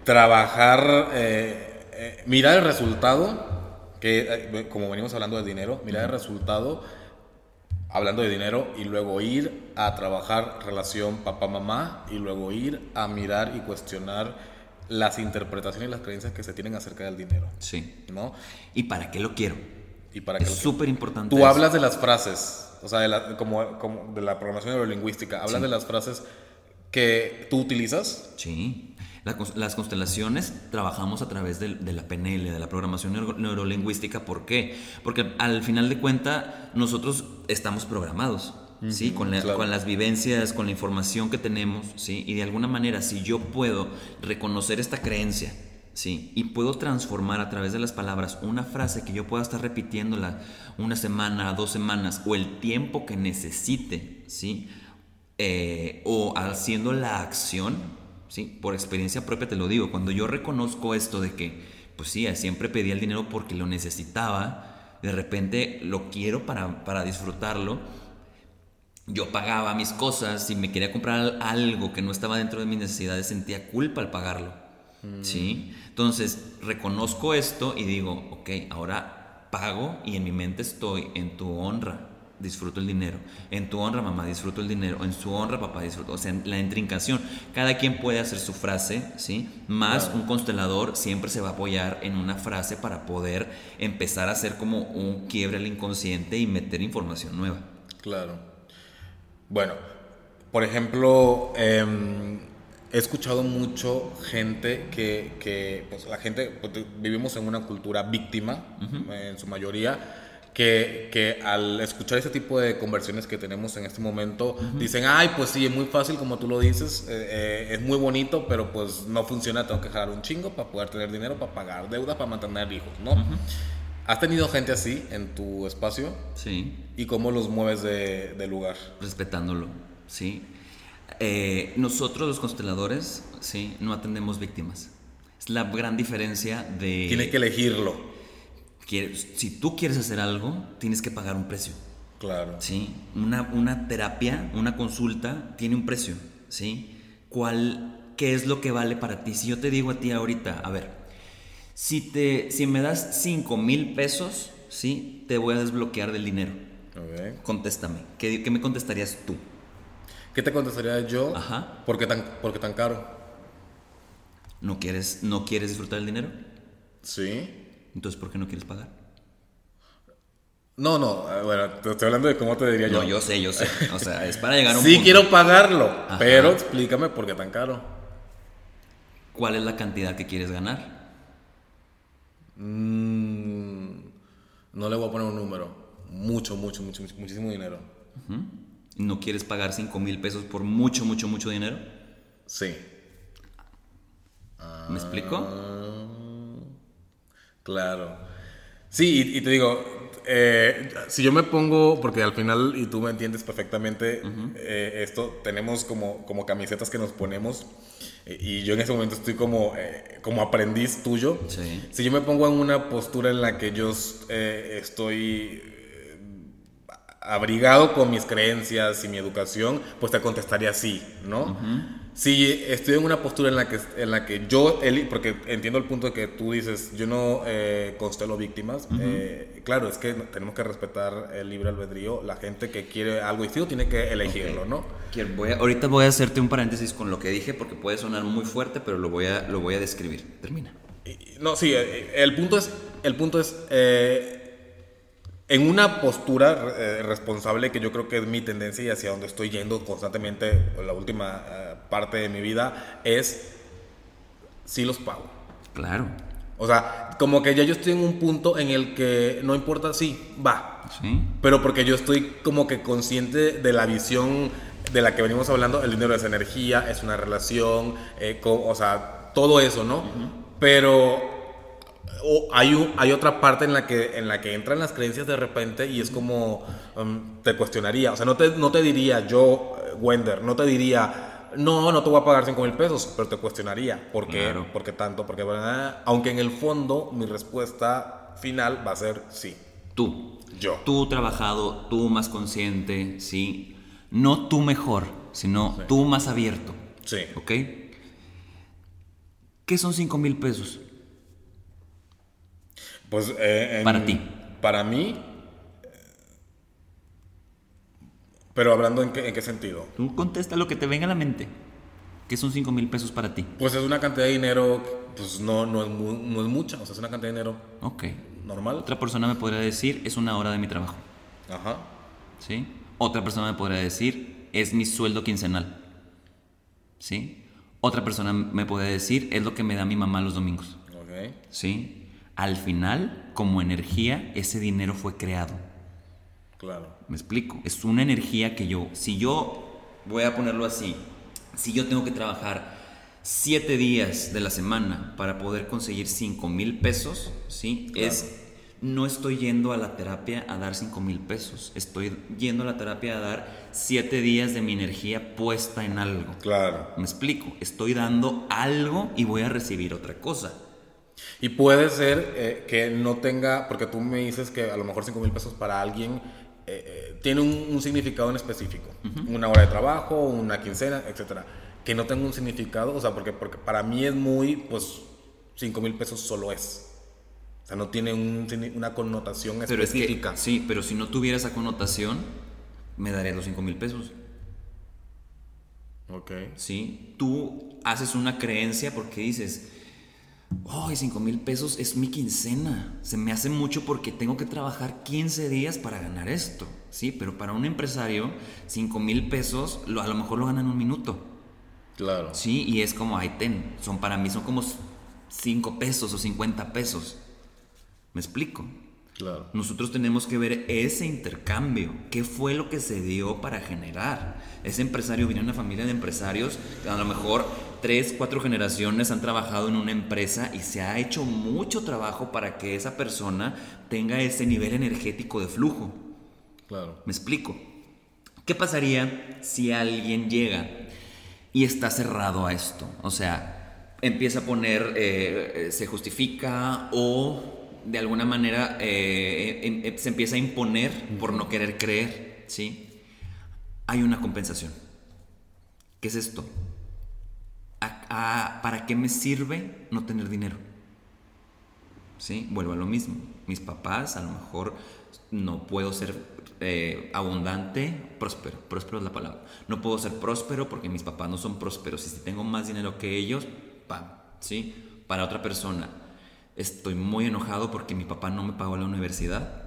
trabajar, eh, eh, mirar el resultado, que eh, como venimos hablando del dinero, mirar el resultado, hablando de dinero, y luego ir a trabajar relación papá-mamá, y luego ir a mirar y cuestionar las interpretaciones y las creencias que se tienen acerca del dinero, Sí. ¿no? ¿Y para qué lo quiero? Y para que Es súper importante. Tú eso. hablas de las frases, o sea, de la, como, como de la programación neurolingüística, hablas Sí. de las frases que tú utilizas. Sí. Las constelaciones trabajamos a través de, la PNL, de la programación neuro- neurolingüística. ¿Por qué? Porque al final de cuenta nosotros estamos programados. ¿Sí? Con, la- claro. con las vivencias, con la información que tenemos, ¿sí? Y de alguna manera, si yo puedo reconocer esta creencia, ¿sí? Y puedo transformar a través de las palabras una frase que yo pueda estar repitiéndola una semana, dos semanas, o el tiempo que necesite, ¿sí? Eh, o haciendo la acción, ¿sí? Por experiencia propia te lo digo, cuando yo reconozco esto de que, pues sí, siempre pedía el dinero porque lo necesitaba, de repente lo quiero para, para disfrutarlo, yo pagaba mis cosas y me quería comprar algo que no estaba dentro de mis necesidades, sentía culpa al pagarlo. ¿Sí? Entonces, reconozco esto y digo, ok, ahora pago y en mi mente estoy en tu honra, disfruto el dinero. En tu honra, mamá, disfruto el dinero. En su honra, papá, disfruto. O sea, la intrincación. Cada quien puede hacer su frase, ¿sí? Más Claro. un constelador siempre se va a apoyar en una frase para poder empezar a hacer como un quiebre al inconsciente y meter información nueva. Claro. Bueno, por ejemplo, em, he escuchado mucho gente que, que, pues la gente, pues, vivimos en una cultura víctima, en su mayoría, que, que al escuchar ese tipo de conversiones que tenemos en este momento, dicen, ay, pues sí, es muy fácil como tú lo dices, eh, eh, es muy bonito, pero pues no funciona, tengo que jalar un chingo para poder tener dinero, para pagar deudas, para mantener hijos, ¿no? ¿Has tenido gente así en tu espacio? Sí. ¿Y cómo los mueves de, de lugar? respetándolo, ¿sí? Eh, nosotros los consteladores, ¿sí? No atendemos víctimas. Es la gran diferencia de... Tienes que elegirlo. Quieres- si tú quieres hacer algo, tienes que pagar un precio. Claro. ¿sí? Una, una terapia, una consulta tiene un precio, ¿sí? ¿Cuál, ¿Qué es lo que vale para ti? Si yo te digo a ti ahorita, a ver, si, te, si me das 5 mil pesos, ¿sí? Te voy a desbloquear del dinero. Ok. Contéstame. ¿Qué, qué me contestarías tú? ¿Qué te contestaría yo? Ajá. ¿Por qué tan, por qué tan caro? ¿No quieres, ¿No quieres disfrutar el dinero? Sí. Entonces, ¿por qué no quieres pagar? No, no, eh, bueno, te estoy hablando de cómo te diría yo. No, yo sé, yo sé. O sea, es para llegar a un Sí punto. quiero pagarlo, Ajá. pero explícame por qué tan caro. ¿Cuál es la cantidad que quieres ganar? Mm, no le voy a poner un número. Mucho, mucho, mucho, mucho- muchísimo dinero. ¿No quieres pagar 5 mil pesos por mucho, mucho, mucho dinero? Sí. ¿Me explico? Claro. Sí, y, y te digo, eh, si yo me pongo, porque al final, y tú me entiendes perfectamente, eh, esto, tenemos como, como camisetas que nos ponemos, eh, y yo en ese momento estoy como, como aprendiz tuyo. Sí. Si yo me pongo en una postura en la que yo estoy abrigado con mis creencias y mi educación, pues te contestaría sí, ¿no? Si estoy en una postura en la que, en la que yo, porque entiendo el punto de que tú dices, yo no eh, constelo víctimas, eh, claro, es que tenemos que respetar el libre albedrío, la gente que quiere algo distinto tiene que elegirlo, ¿no? Quiero- voy a- ahorita voy a hacerte un paréntesis con lo que dije porque puede sonar muy fuerte, pero lo voy a, lo voy a describir. Termina. No, sí, eh, el punto es, el punto es eh, en una postura eh, responsable que yo creo que es mi tendencia y hacia donde estoy yendo constantemente la última eh, parte de mi vida es sí los pago. Claro. O sea, como que ya yo estoy en un punto en el que no importa, sí, va. Sí. Pero porque yo estoy como que consciente de la visión de la que venimos hablando, el dinero es energía, es una relación, eh, co- o sea, todo eso, ¿no? Pero o hay, un- hay otra parte en la, que, en la que entran las creencias de repente y es como, um, te cuestionaría, o sea, no te, no te diría yo, eh, Wender, no te diría, no, no te voy a pagar 5 mil pesos, pero te cuestionaría, ¿por qué? Claro. ¿Por qué tanto? Porque, ¿verdad? aunque en el fondo mi respuesta final va a ser sí. Tú. Yo. Tú trabajado, tú más consciente, ¿sí? No tú mejor, sino tú más abierto. Sí. ¿Ok? ¿Qué son 5 mil pesos? Pues eh, en- Para ti. Para mí. Pero hablando en qué, en qué sentido. Tú contesta lo que te venga a la mente. ¿Qué son 5 mil pesos para ti? Pues es una cantidad de dinero, pues no, no, es, mu- no es mucha, o sea, es una cantidad de dinero Ok. normal. Otra persona me podría decir, es una hora de mi trabajo. Ajá. ¿Sí? Otra persona me podría decir, es mi sueldo quincenal. ¿Sí? Otra persona me podría decir, es lo que me da mi mamá los domingos. Ok. ¿Sí? Al final, como energía, ese dinero fue creado. Claro. ¿Me explico? Es una energía que yo, si yo, voy a ponerlo así, si yo tengo que trabajar siete días de la semana para poder conseguir 5 mil pesos, ¿sí? Es, no estoy yendo a la terapia a dar 5 mil pesos, estoy yendo a la terapia a dar siete días de mi energía puesta en algo. Claro. ¿Me explico? Estoy dando algo y voy a recibir otra cosa. Y puede ser eh, que no tenga, porque tú me dices que a lo mejor 5 mil pesos para alguien eh, eh, tiene un, un significado en específico. Una hora de trabajo, una quincena, etcétera. Que no tenga un significado, o sea, porque, porque para mí es muy, pues, 5 mil pesos solo es. O sea, no tiene un una connotación Pero es que, sí, pero si no tuviera esa connotación, me daría los 5 mil pesos. Ok. ¿sí? Tú haces una creencia porque dices, ¡ay, 5 mil pesos es mi quincena! Se me hace mucho porque tengo que trabajar 15 días para ganar esto, ¿sí? Pero para un empresario, 5 mil pesos lo- a lo mejor lo ganan en un minuto, Claro. ¿sí? Y es como, ay, ten, son para mí son como 5 pesos o 50 pesos. ¿Me explico? Claro. Nosotros tenemos que ver ese intercambio. ¿Qué fue lo que se dio para generar? Ese empresario viene de una familia de empresarios. A lo mejor tres, cuatro generaciones han trabajado en una empresa y se ha hecho mucho trabajo para que esa persona tenga ese nivel energético de flujo. Claro. ¿Me explico? ¿Qué pasaría si alguien llega y está cerrado a esto? O sea, empieza a poner, eh, eh, se justifica o de alguna manera eh, se empieza a imponer por no querer creer, ¿sí? Hay una compensación. ¿Qué es esto? ¿A- a- ¿Para qué me sirve no tener dinero? ¿Sí? Vuelvo a lo mismo. Mis papás, a lo mejor no puedo ser eh, abundante, próspero. Próspero es la palabra. No puedo ser próspero porque mis papás no son prósperos. Y si tengo más dinero que ellos, ¡pam! ¿Sí? Para otra persona, estoy muy enojado porque mi papá no me pagó la universidad.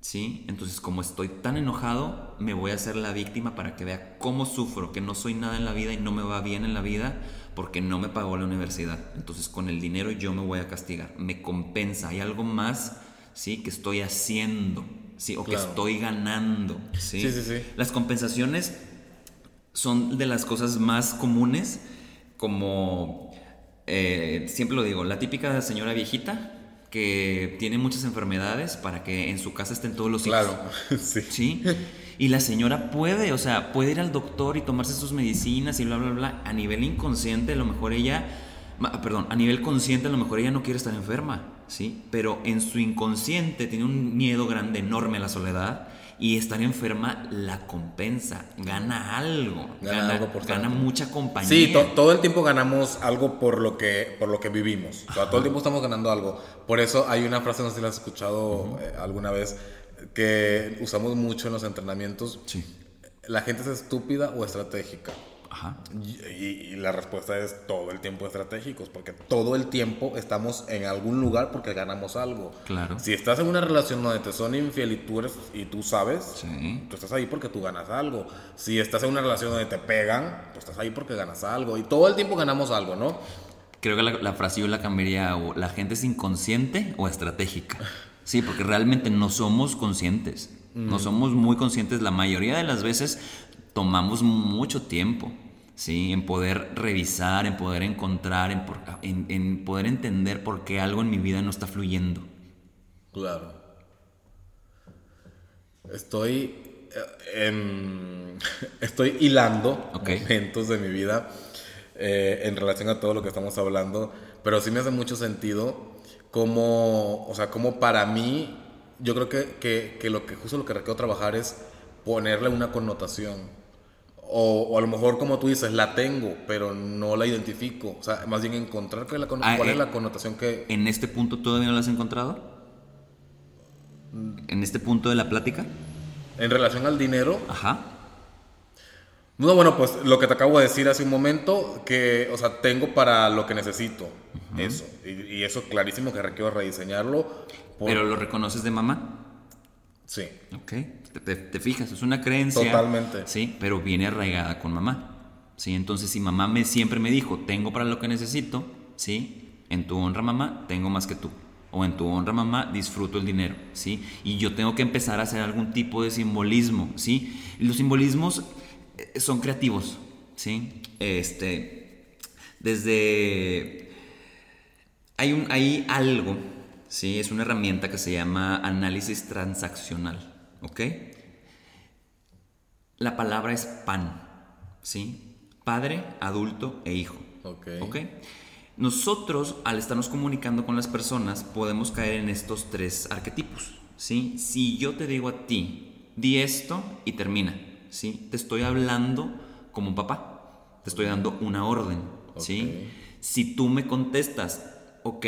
¿Sí? Entonces, como estoy tan enojado, me voy a hacer la víctima para que vea cómo sufro, que no soy nada en la vida y no me va bien en la vida porque no me pagó la universidad. Entonces, con el dinero yo me voy a castigar. Me compensa. Hay algo más, ¿sí? Que estoy haciendo, ¿sí? O que estoy ganando, ¿sí? Sí, sí, sí. Las compensaciones son de las cosas más comunes, como eh, siempre lo digo, la típica señora viejita que tiene muchas enfermedades para que en su casa estén todos los hijos. Claro, sí. ¿Sí? Y la señora puede, o sea, puede ir al doctor y tomarse sus medicinas y bla, bla, bla. A nivel inconsciente, a lo mejor ella, perdón, a nivel consciente, a lo mejor ella no quiere estar enferma, ¿sí? Pero en su inconsciente tiene un miedo grande, enorme a la soledad. Y estar enferma la compensa, gana algo, Gana gana, algo por gana mucha compañía. Sí, to- todo el tiempo ganamos algo por lo que, por lo que vivimos. O sea, todo el tiempo estamos ganando algo. Por eso hay una frase, no sé si la has escuchado eh, alguna vez, que usamos mucho en los entrenamientos. Sí. ¿La gente es estúpida o estratégica? Ajá. Y, la respuesta es todo el tiempo estratégicos, porque todo el tiempo estamos en algún lugar porque ganamos algo. Claro. Si estás en una relación donde te son infiel y tú, eres, y tú sabes, Sí. tú estás ahí porque tú ganas algo. Si estás en una relación donde te pegan, tú estás ahí porque ganas algo. Y todo el tiempo ganamos algo, ¿no? Creo que la, la frase yo la cambiaría o la gente es inconsciente o estratégica. Sí, porque realmente no somos conscientes. No somos muy conscientes. La mayoría de las veces tomamos mucho tiempo. Sí, en poder revisar, en poder encontrar, en, por- en- en poder entender por qué algo en mi vida no está fluyendo. Claro. Estoy. eh, estoy hilando Ok. momentos de mi vida eh, en relación a todo lo que estamos hablando, pero sí me hace mucho sentido como, o sea, como para mí, yo creo que, que, que lo que justo lo que requiero trabajar es ponerle una connotación. O, o a lo mejor, como tú dices, la tengo, pero no la identifico. O sea, más bien encontrar cuál es la, Ah, cuál es eh, la connotación que, ¿En este punto todavía no lo has encontrado? ¿En este punto de la plática? en relación al dinero, Ajá. No, bueno, pues lo que te acabo de decir hace un momento, que, o sea, tengo para lo que necesito. Eso. Y, y eso clarísimo que requiero rediseñarlo. por- ¿Pero lo reconoces de mamá? Sí. Ok, te, te- te fijas, es una creencia. Totalmente. Sí, pero viene arraigada con mamá. Sí, entonces si mamá me, siempre me dijo, tengo para lo que necesito, sí, en tu honra mamá, tengo más que tú. O en tu honra mamá, disfruto el dinero, sí. Y yo tengo que empezar a hacer algún tipo de simbolismo, sí. Los simbolismos son creativos, sí. Este, desde hay, un, hay algo, ¿sí? Es una herramienta que se llama análisis transaccional, ¿ok? La palabra es pan, ¿sí? Padre, adulto e hijo. Ok. ¿Ok? Nosotros, al estarnos comunicando con las personas, podemos caer en estos tres arquetipos, ¿sí? Si yo te digo a ti, di esto y termina, ¿sí? Te estoy hablando como un papá, te estoy dando una orden, ¿sí? Si tú me contestas, ok,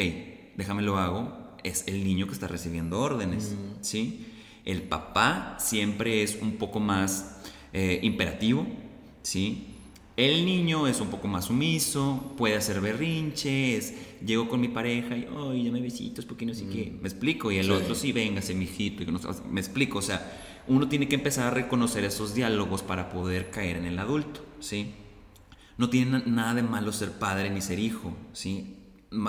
déjame lo hago, es el niño que está recibiendo órdenes, ¿sí? El papá siempre es un poco más eh, imperativo, ¿sí? El niño es un poco más sumiso, puede hacer berrinches, llego con mi pareja y, ay, dame besitos porque no sé qué. Me explico. Y el Sí. otro, sí, véngase, mijito. Y no- me explico. O sea, uno tiene que empezar a reconocer esos diálogos para poder caer en el adulto, ¿sí? No tiene na- nada de malo ser padre ni ser hijo, ¿sí?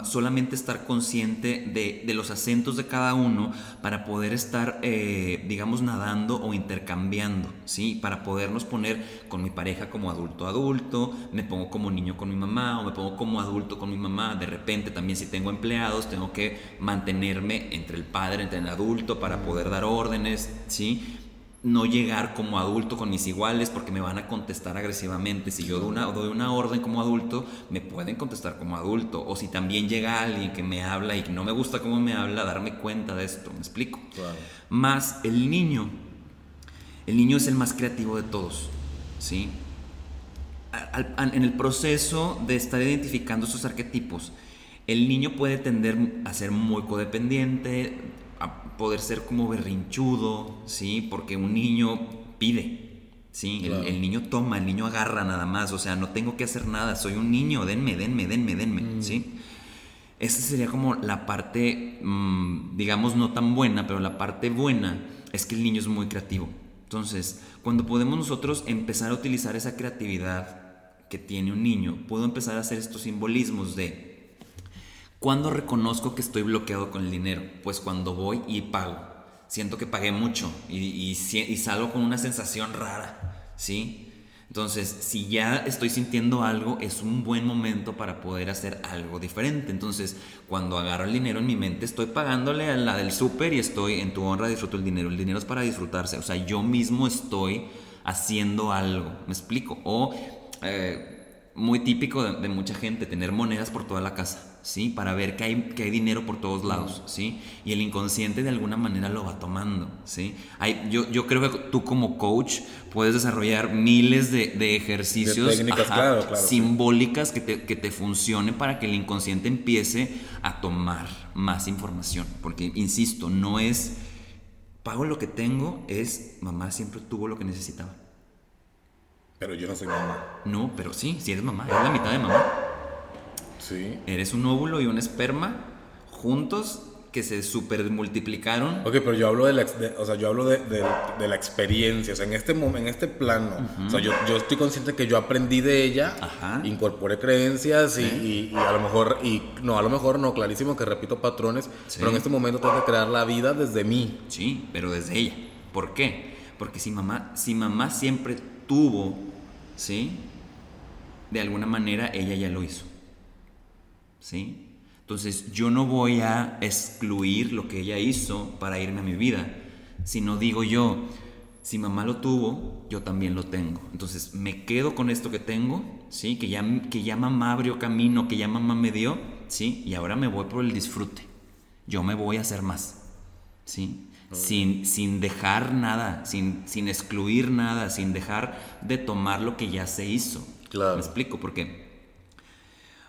Solamente estar consciente de, de los acentos de cada uno para poder estar, eh, digamos, nadando o intercambiando, ¿sí? Para podernos poner con mi pareja como adulto adulto, me pongo como niño con mi mamá o me pongo como adulto con mi mamá. De repente también si tengo empleados tengo que mantenerme entre el padre, entre el adulto para poder dar órdenes, ¿sí? No llegar como adulto con mis iguales porque me van a contestar agresivamente. Si yo doy una, doy una orden como adulto, me pueden contestar como adulto. O si también llega alguien que me habla y que no me gusta cómo me habla, darme cuenta de esto. ¿Me explico? Más el niño. El niño es el más creativo de todos. ¿Sí? en el proceso de estar identificando esos arquetipos, el niño puede tender a ser muy codependiente, a poder ser como berrinchudo, ¿sí? Porque un niño pide, ¿sí? El, niño toma, el niño agarra nada más, o sea, no tengo que hacer nada, soy un niño, denme, denme, denme, denme, mm. ¿sí? Esa sería como la parte, mm, digamos, no tan buena, pero la parte buena es que el niño es muy creativo. Entonces, cuando podemos nosotros empezar a utilizar esa creatividad que tiene un niño, puedo empezar a hacer estos simbolismos de ¿Cuándo reconozco que estoy bloqueado con el dinero? Pues cuando voy y pago. Siento que pagué mucho y, y, salgo con una sensación rara, ¿sí? Entonces, si ya estoy sintiendo algo, es un buen momento para poder hacer algo diferente. Entonces, cuando agarro el dinero en mi mente, estoy pagándole a la del súper y estoy en tu honra, disfruto el dinero. El dinero es para disfrutarse. O sea, yo mismo estoy haciendo algo. ¿Me explico? O eh, muy típico de mucha gente, tener monedas por toda la casa. ¿Sí? Para ver que hay, que hay dinero por todos lados, ¿sí? Y el inconsciente de alguna manera lo va tomando, ¿sí? Hay, yo, yo creo que tú como coach puedes desarrollar miles de, de ejercicios simbólicas que te, que te funcionen para que el inconsciente empiece a tomar más información. Porque, insisto, no es pago lo que tengo, es mamá siempre tuvo lo que necesitaba. Pero yo no soy mamá. No, pero sí, si eres mamá, eres la mitad de mamá. Eres un óvulo y un esperma juntos que se super multiplicaron. Ok, pero yo hablo de la, o sea, yo hablo de, de, la experiencia, o sea, en este, en este plano, o sea, yo, yo, estoy consciente que yo aprendí de ella, incorporé creencias y, y, a lo mejor, y no, a lo mejor no, clarísimo que repito patrones, pero en este momento tengo que crear la vida desde mí. Sí, pero desde ella. ¿Por qué? Porque si mamá, si mamá siempre tuvo, ¿sí? De alguna manera ella ya lo hizo. ¿Sí? Entonces yo no voy a excluir lo que ella hizo para irme a mi vida, sino digo yo, si mamá lo tuvo, yo también lo tengo. Entonces me quedo con esto que tengo, ¿sí? Que ya, que ya mamá abrió camino, que ya mamá me dio, ¿sí? Y ahora me voy por el disfrute. Yo me voy a hacer más, ¿sí? Sin, sin, dejar nada, sin, sin excluir nada, sin dejar de tomar lo que ya se hizo. Claro. Me explico, porque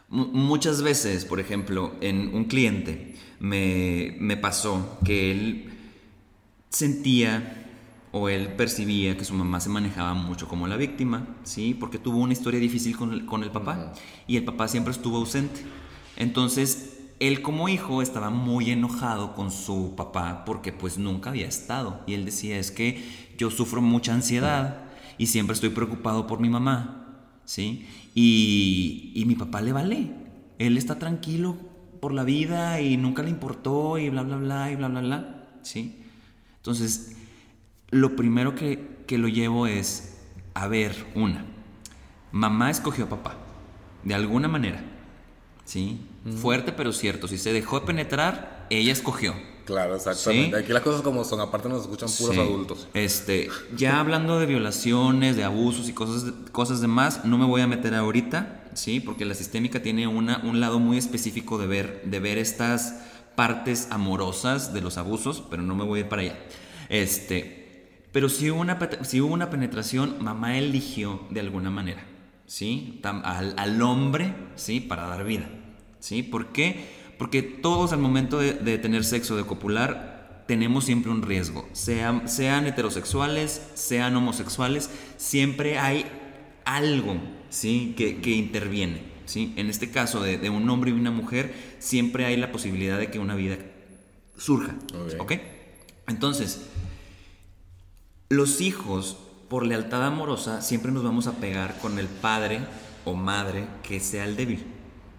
muchas veces, por ejemplo, en un cliente me, me pasó que él sentía o él percibía que su mamá se manejaba mucho como la víctima, ¿sí? Porque tuvo una historia difícil con el, con el papá y el papá siempre estuvo ausente. Entonces, él como hijo estaba muy enojado con su papá porque pues nunca había estado. Y él decía, es que yo sufro mucha ansiedad y siempre estoy preocupado por mi mamá ¿sí? Y, y mi papá le vale. Él está tranquilo por la vida y nunca le importó y bla, bla, bla, y bla, bla, bla, ¿sí? Entonces, lo primero que, que lo llevo es, a ver, una, mamá escogió a papá, de alguna manera, ¿sí? Fuerte pero cierto, si se dejó penetrar, ella escogió. Claro, exactamente. Aquí las cosas como son, aparte nos escuchan puros adultos. Este, ya hablando de violaciones, de abusos y cosas, cosas demás, no me voy a meter ahorita, ¿sí? Porque la sistémica tiene una, un lado muy específico de ver, de ver estas partes amorosas de los abusos, pero no me voy a ir para allá. Este, pero si hubo una, si hubo una penetración, mamá eligió de alguna manera, ¿sí? Al, al hombre, ¿sí? Para dar vida, ¿sí? ¿Por qué? Porque todos al momento de, tener sexo, de copular, tenemos siempre un riesgo. Sean, sean heterosexuales, sean homosexuales, siempre hay algo ¿sí? que, que interviene. ¿sí? En este caso de, un hombre y una mujer, siempre hay la posibilidad de que una vida surja. ¿Ok? Entonces, los hijos, por lealtad amorosa, siempre nos vamos a pegar con el padre o madre que sea el débil.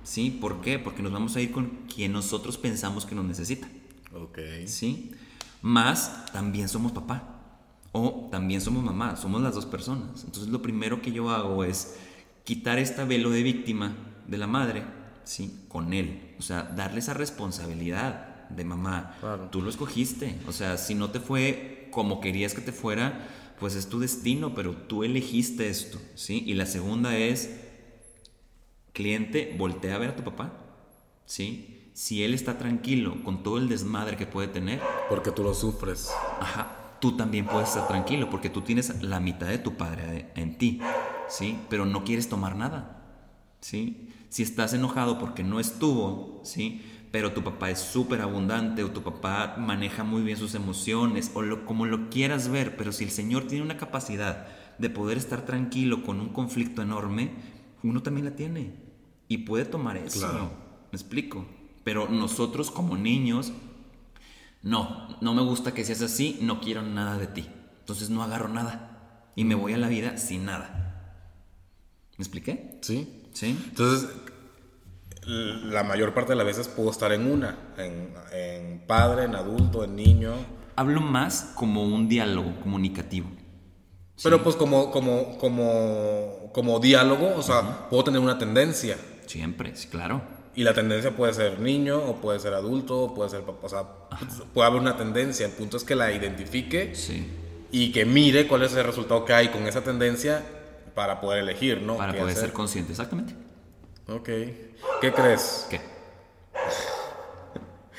¿Sí? ¿Por qué? Porque nos vamos a ir con quien nosotros pensamos que nos necesita. Ok. ¿Sí? Más también somos papá. O también somos mamá. Somos las dos personas. Entonces lo primero que yo hago es quitar esta velo de víctima de la madre, ¿sí? Con él. O sea, darle esa responsabilidad. de mamá. Claro. Tú lo escogiste. O sea, si no te fue como querías que te fuera, pues es tu destino, pero tú elegiste esto, ¿sí? Y la segunda es, cliente, voltea a ver a tu papá, ¿sí? Si él está tranquilo con todo el desmadre que puede tener, Porque tú lo sufres. Ajá, tú también puedes estar tranquilo porque tú tienes la mitad de tu padre en ti, ¿sí? Pero no quieres tomar nada, ¿sí? Si estás enojado porque no estuvo, ¿sí? Pero tu papá es súper abundante o tu papá maneja muy bien sus emociones o lo, como lo quieras ver, pero si el Señor tiene una capacidad de poder estar tranquilo con un conflicto enorme, uno también la tiene y puede tomar eso. Claro. ¿Me explico? Pero nosotros como niños no, no me gusta que seas así, no quiero nada de ti. Entonces no agarro nada. Y me voy a la vida sin nada. ¿Me expliqué? ¿Sí? ¿Sí? Entonces, la mayor parte de las veces puedo estar en una, en, en padre, en adulto, en niño. Hablo más como un diálogo comunicativo. Pero pues como, como, como, como diálogo, o sea, puedo tener una tendencia. Siempre, sí, claro. Y la tendencia puede ser niño, o puede ser adulto, o puede ser papá. O sea, puede haber una tendencia. El punto es que la identifique Sí. y que mire cuál es el resultado que hay con esa tendencia para poder elegir, ¿no? Para ¿Qué poder hacer? ser consciente, exactamente. Ok. ¿Qué crees? ¿Qué?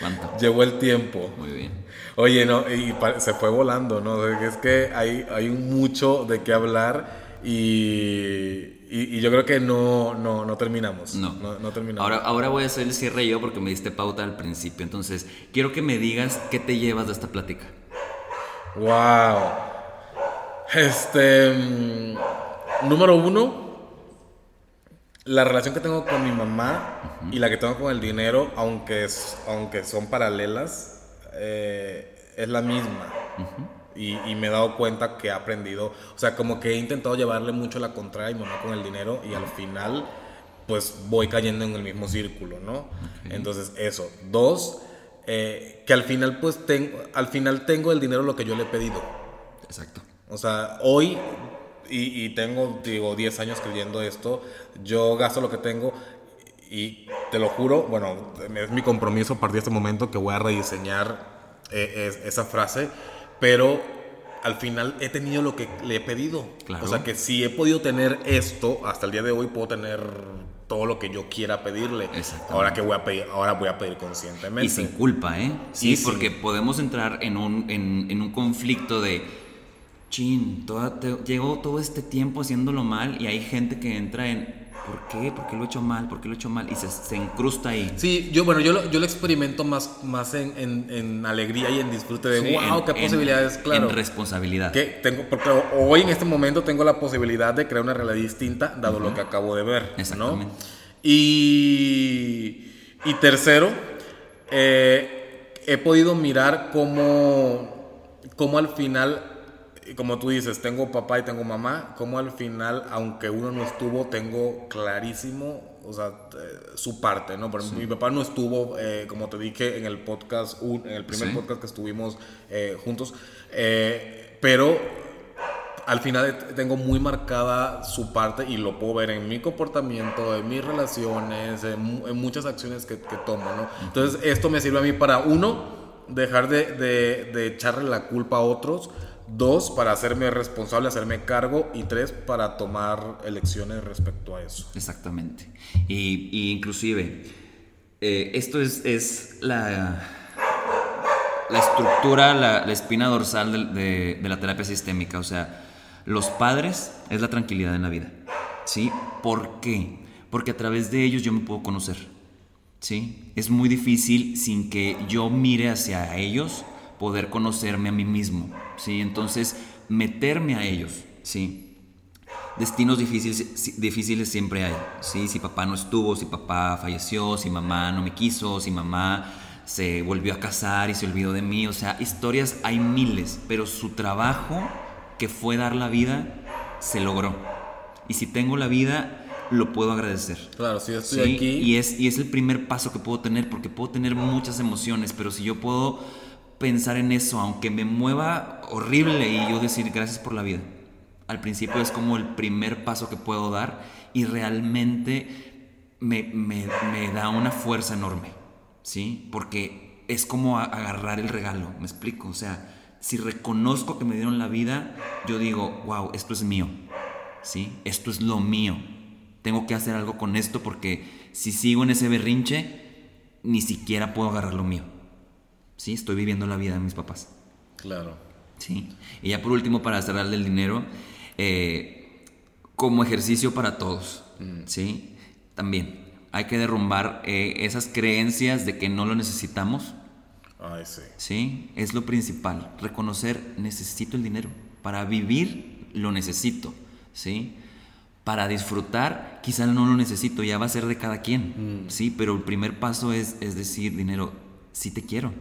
¿Cuánto? Llegó el tiempo. Muy bien. Oye, no, y se fue volando, ¿no? Es que hay, hay mucho de qué hablar y, y- y yo creo que no, no, no terminamos. No. no, no terminamos. Ahora, ahora voy a hacer el cierre yo porque me diste pauta al principio. Entonces, quiero que me digas qué te llevas de esta plática. Wow. Este. mm, número uno. La relación que tengo con mi mamá y la que tengo con el dinero, aunque, es- aunque son paralelas, eh, es la misma. Y, y me he dado cuenta que he aprendido, o sea, como que he intentado llevarle mucho la contraria a mi mamá con el dinero y al final, pues voy cayendo en el mismo círculo, ¿no? Entonces, eso. Dos, eh, que al final, pues, tengo, al final tengo el dinero lo que yo le he pedido. Exacto. O sea, hoy, y, y tengo, digo, 10 años creyendo esto, yo gasto lo que tengo y te lo juro, bueno, es mi compromiso a partir de este momento que voy a rediseñar eh, es- esa frase, pero al final he tenido lo que le he pedido. Claro. O sea, que si he podido tener esto, hasta el día de hoy puedo tener todo lo que yo quiera pedirle. Ahora que voy a pedir, ahora voy a pedir conscientemente. Y sin culpa, ¿eh? Sí, porque podemos entrar en un, en, en un conflicto de, chin, toda, te- llevo todo este tiempo haciéndolo mal y hay gente que entra en, ¿por qué? ¿Por qué lo he hecho mal? ¿Por qué lo he hecho mal? Y se, se incrusta ahí. Sí, yo, bueno, yo lo, yo lo experimento más, más en, en- en alegría y en disfrute de, Sí, wow, en- qué posibilidades, claro. En responsabilidad. que tengo, porque hoy en este momento tengo la posibilidad de crear una realidad distinta, dado lo que acabo de ver. ¿no? Exactamente. Y, y tercero, eh, he podido mirar cómo, cómo al final, como tú dices, tengo papá y tengo mamá, cómo al final, aunque uno no estuvo, tengo clarísimo, o sea, eh, su parte, ¿no? Por ejemplo, mi papá no estuvo, eh, como te dije en el podcast, un- en el primer Sí. podcast que estuvimos eh, juntos, eh, pero al final tengo muy marcada su parte y lo puedo ver en mi comportamiento, en mis relaciones, en, en muchas acciones que, que tomo, ¿no? Entonces esto me sirve a mí para, uno, dejar de, de- de echarle la culpa a otros, dos, para hacerme responsable, hacerme cargo y tres, para tomar elecciones respecto a eso. Exactamente. Y, y inclusive, eh, esto es, es la, la estructura, la, la espina dorsal del- de, de la terapia sistémica. O sea, los padres es la tranquilidad en la vida. ¿Sí? ¿Por qué? Porque a través de ellos yo me puedo conocer. ¿Sí? Es muy difícil sin que yo mire hacia ellos poder conocerme a mí mismo. ¿Sí? Entonces, meterme a ellos. ¿Sí? Destinos difíciles, difíciles siempre hay, ¿sí? Si papá no estuvo, si papá falleció, si mamá no me quiso, si mamá se volvió a casar y se olvidó de mí, o sea, historias hay miles, pero su trabajo, que fue dar la vida, se logró. Y si tengo la vida, lo puedo agradecer. Claro, si yo estoy Sí, aquí... Y es, y es el primer paso que puedo tener, porque puedo tener muchas emociones, pero si yo puedo pensar en eso, aunque me mueva horrible y yo decir gracias por la vida. Al principio es como el primer paso que puedo dar y realmente me, me- me da una fuerza enorme, ¿sí? Porque es como agarrar el regalo, me explico. O sea, si reconozco que me dieron la vida, yo digo, wow, esto es mío. ¿Sí? Esto es lo mío. Tengo que hacer algo con esto porque si sigo en ese berrinche, ni siquiera puedo agarrar lo mío. ¿Sí? Estoy viviendo la vida de mis papás. Claro. ¿Sí? Y ya por último, para cerrarle el dinero, eh, como ejercicio para todos. Mm. ¿Sí? También hay que derrumbar eh, esas creencias de que no lo necesitamos. Ay, sí. Sí, es lo principal. Reconocer, necesito el dinero. Para vivir, lo necesito. ¿Sí? Para disfrutar, quizá no lo necesito, ya va a ser de cada quien. Mm. Sí, pero el primer paso es, es decir, dinero, sí te quiero.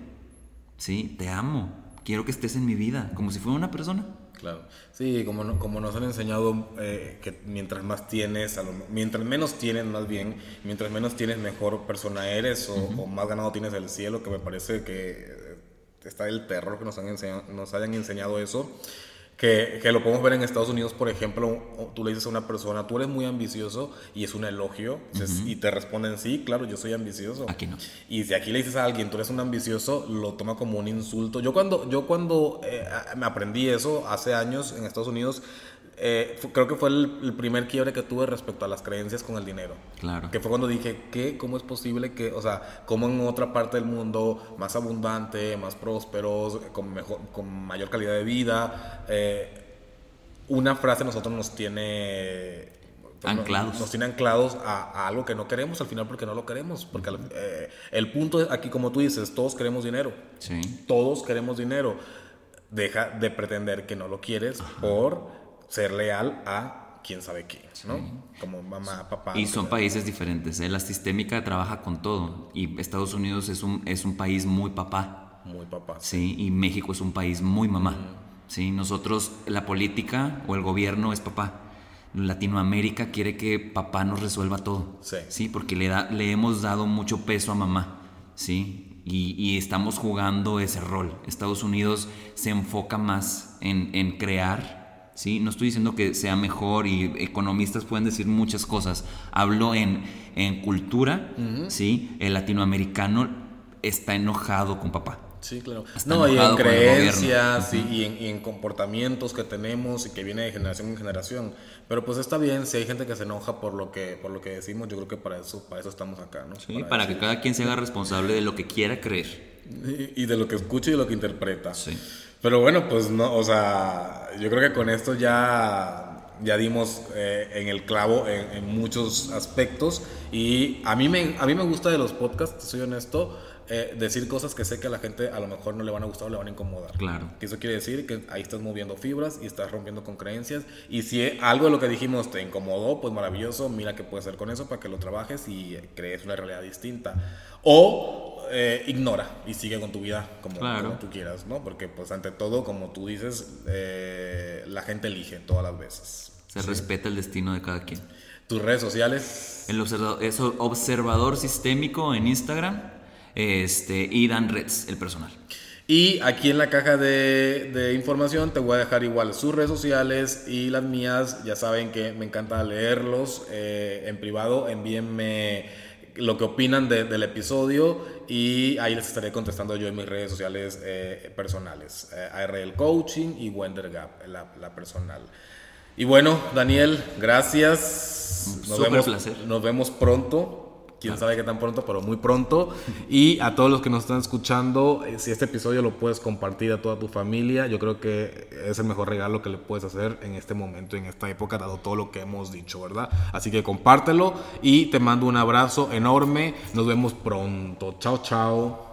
Sí, te amo. Quiero que estés en mi vida, como si fuera una persona. Claro. Sí, como, como nos han enseñado eh, que mientras más tienes, mientras menos tienes más bien, mientras menos tienes mejor persona eres o, más ganado tienes el cielo, que me parece que eh, está el terror que nos, han enseñado, nos hayan enseñado eso que, que, lo podemos ver en Estados Unidos, por ejemplo, tú le dices a una persona, tú eres muy ambicioso y es un elogio, y te responden, sí, claro, yo soy ambicioso. Aquí no. Y si aquí le dices a alguien, tú eres un ambicioso, lo toma como un insulto. Yo cuando, yo cuando eh, me aprendí eso hace años en Estados Unidos, eh, creo que fue el, primer quiebre que tuve respecto a las creencias con el dinero. Claro. Que fue cuando dije, ¿qué? ¿Cómo es posible que, o sea, como en otra parte del mundo, más abundante, más prósperos, con, mejor, con mayor calidad de vida, eh, una frase nosotros nos tiene anclados. Nos, tiene anclados a, algo que no queremos al final porque no lo queremos. Porque eh, el punto es aquí, como tú dices, todos queremos dinero. Sí. Todos queremos dinero. Deja de pretender que no lo quieres por ser leal a quién sabe qué, ¿no? Como mamá, papá. Y son países diferentes. ¿eh? La sistémica trabaja con todo. Y Estados Unidos es un, es un país muy papá. Muy papá. Sí, y México es un país muy mamá. Sí, nosotros, la política o el gobierno es papá. Latinoamérica quiere que papá nos resuelva todo. Sí. Sí, porque le, da, le hemos dado mucho peso a mamá. Sí, y, y, estamos jugando ese rol. Estados Unidos se enfoca más en, en crear ¿sí? No estoy diciendo que sea mejor y economistas pueden decir muchas cosas. Hablo en, en cultura, ¿sí? El latinoamericano está enojado con papá. Sí, claro. no, y en creencias y, en, comportamientos que tenemos y que viene de generación en generación. Pero pues está bien, si hay gente que se enoja por lo que, por lo que decimos, yo creo que para eso, para eso estamos acá, ¿no? Sí, para, que cada quien se haga responsable de lo que quiera creer. Y, y de lo que escuche y de lo que interpreta. Sí. Pero bueno, pues no, o sea, yo creo que con esto ya, ya dimos eh, en el clavo en, muchos aspectos. Y a mí, me, a mí me gusta de los podcasts, soy honesto, eh, decir cosas que sé que a la gente a lo mejor no le van a gustar o le van a incomodar. Claro. Que eso quiere decir que ahí estás moviendo fibras y estás rompiendo con creencias. Y si algo de lo que dijimos te incomodó, pues maravilloso, mira qué puedes hacer con eso para que lo trabajes y crees una realidad distinta. O eh, ignora y sigue con tu vida como, tú quieras, ¿no? Porque pues ante todo, como tú dices, eh, la gente elige todas las veces. Se respeta el destino de cada quien. ¿Tus redes sociales? El observador, es observador sistémico en Instagram este, y Dan Reds, el personal. Y aquí en la caja de, de, información te voy a dejar igual sus redes sociales y las mías. Ya saben que me encanta leerlos eh, en privado. Envíenme lo que opinan del episodio y ahí les estaré contestando yo en mis redes sociales eh, personales, eh, ARL Coaching y Wender Gap, la, personal. Y bueno, Daniel, gracias. Nos vemos, placer. Nos vemos pronto quién sabe qué tan pronto, pero muy pronto. Y a todos los que nos están escuchando, eh, si este episodio lo puedes compartir a toda tu familia, yo creo que es el mejor regalo que le puedes hacer en este momento, en esta época, dado todo lo que hemos dicho, ¿verdad? Así que compártelo y te mando un abrazo enorme. Nos vemos pronto. Chao, chao.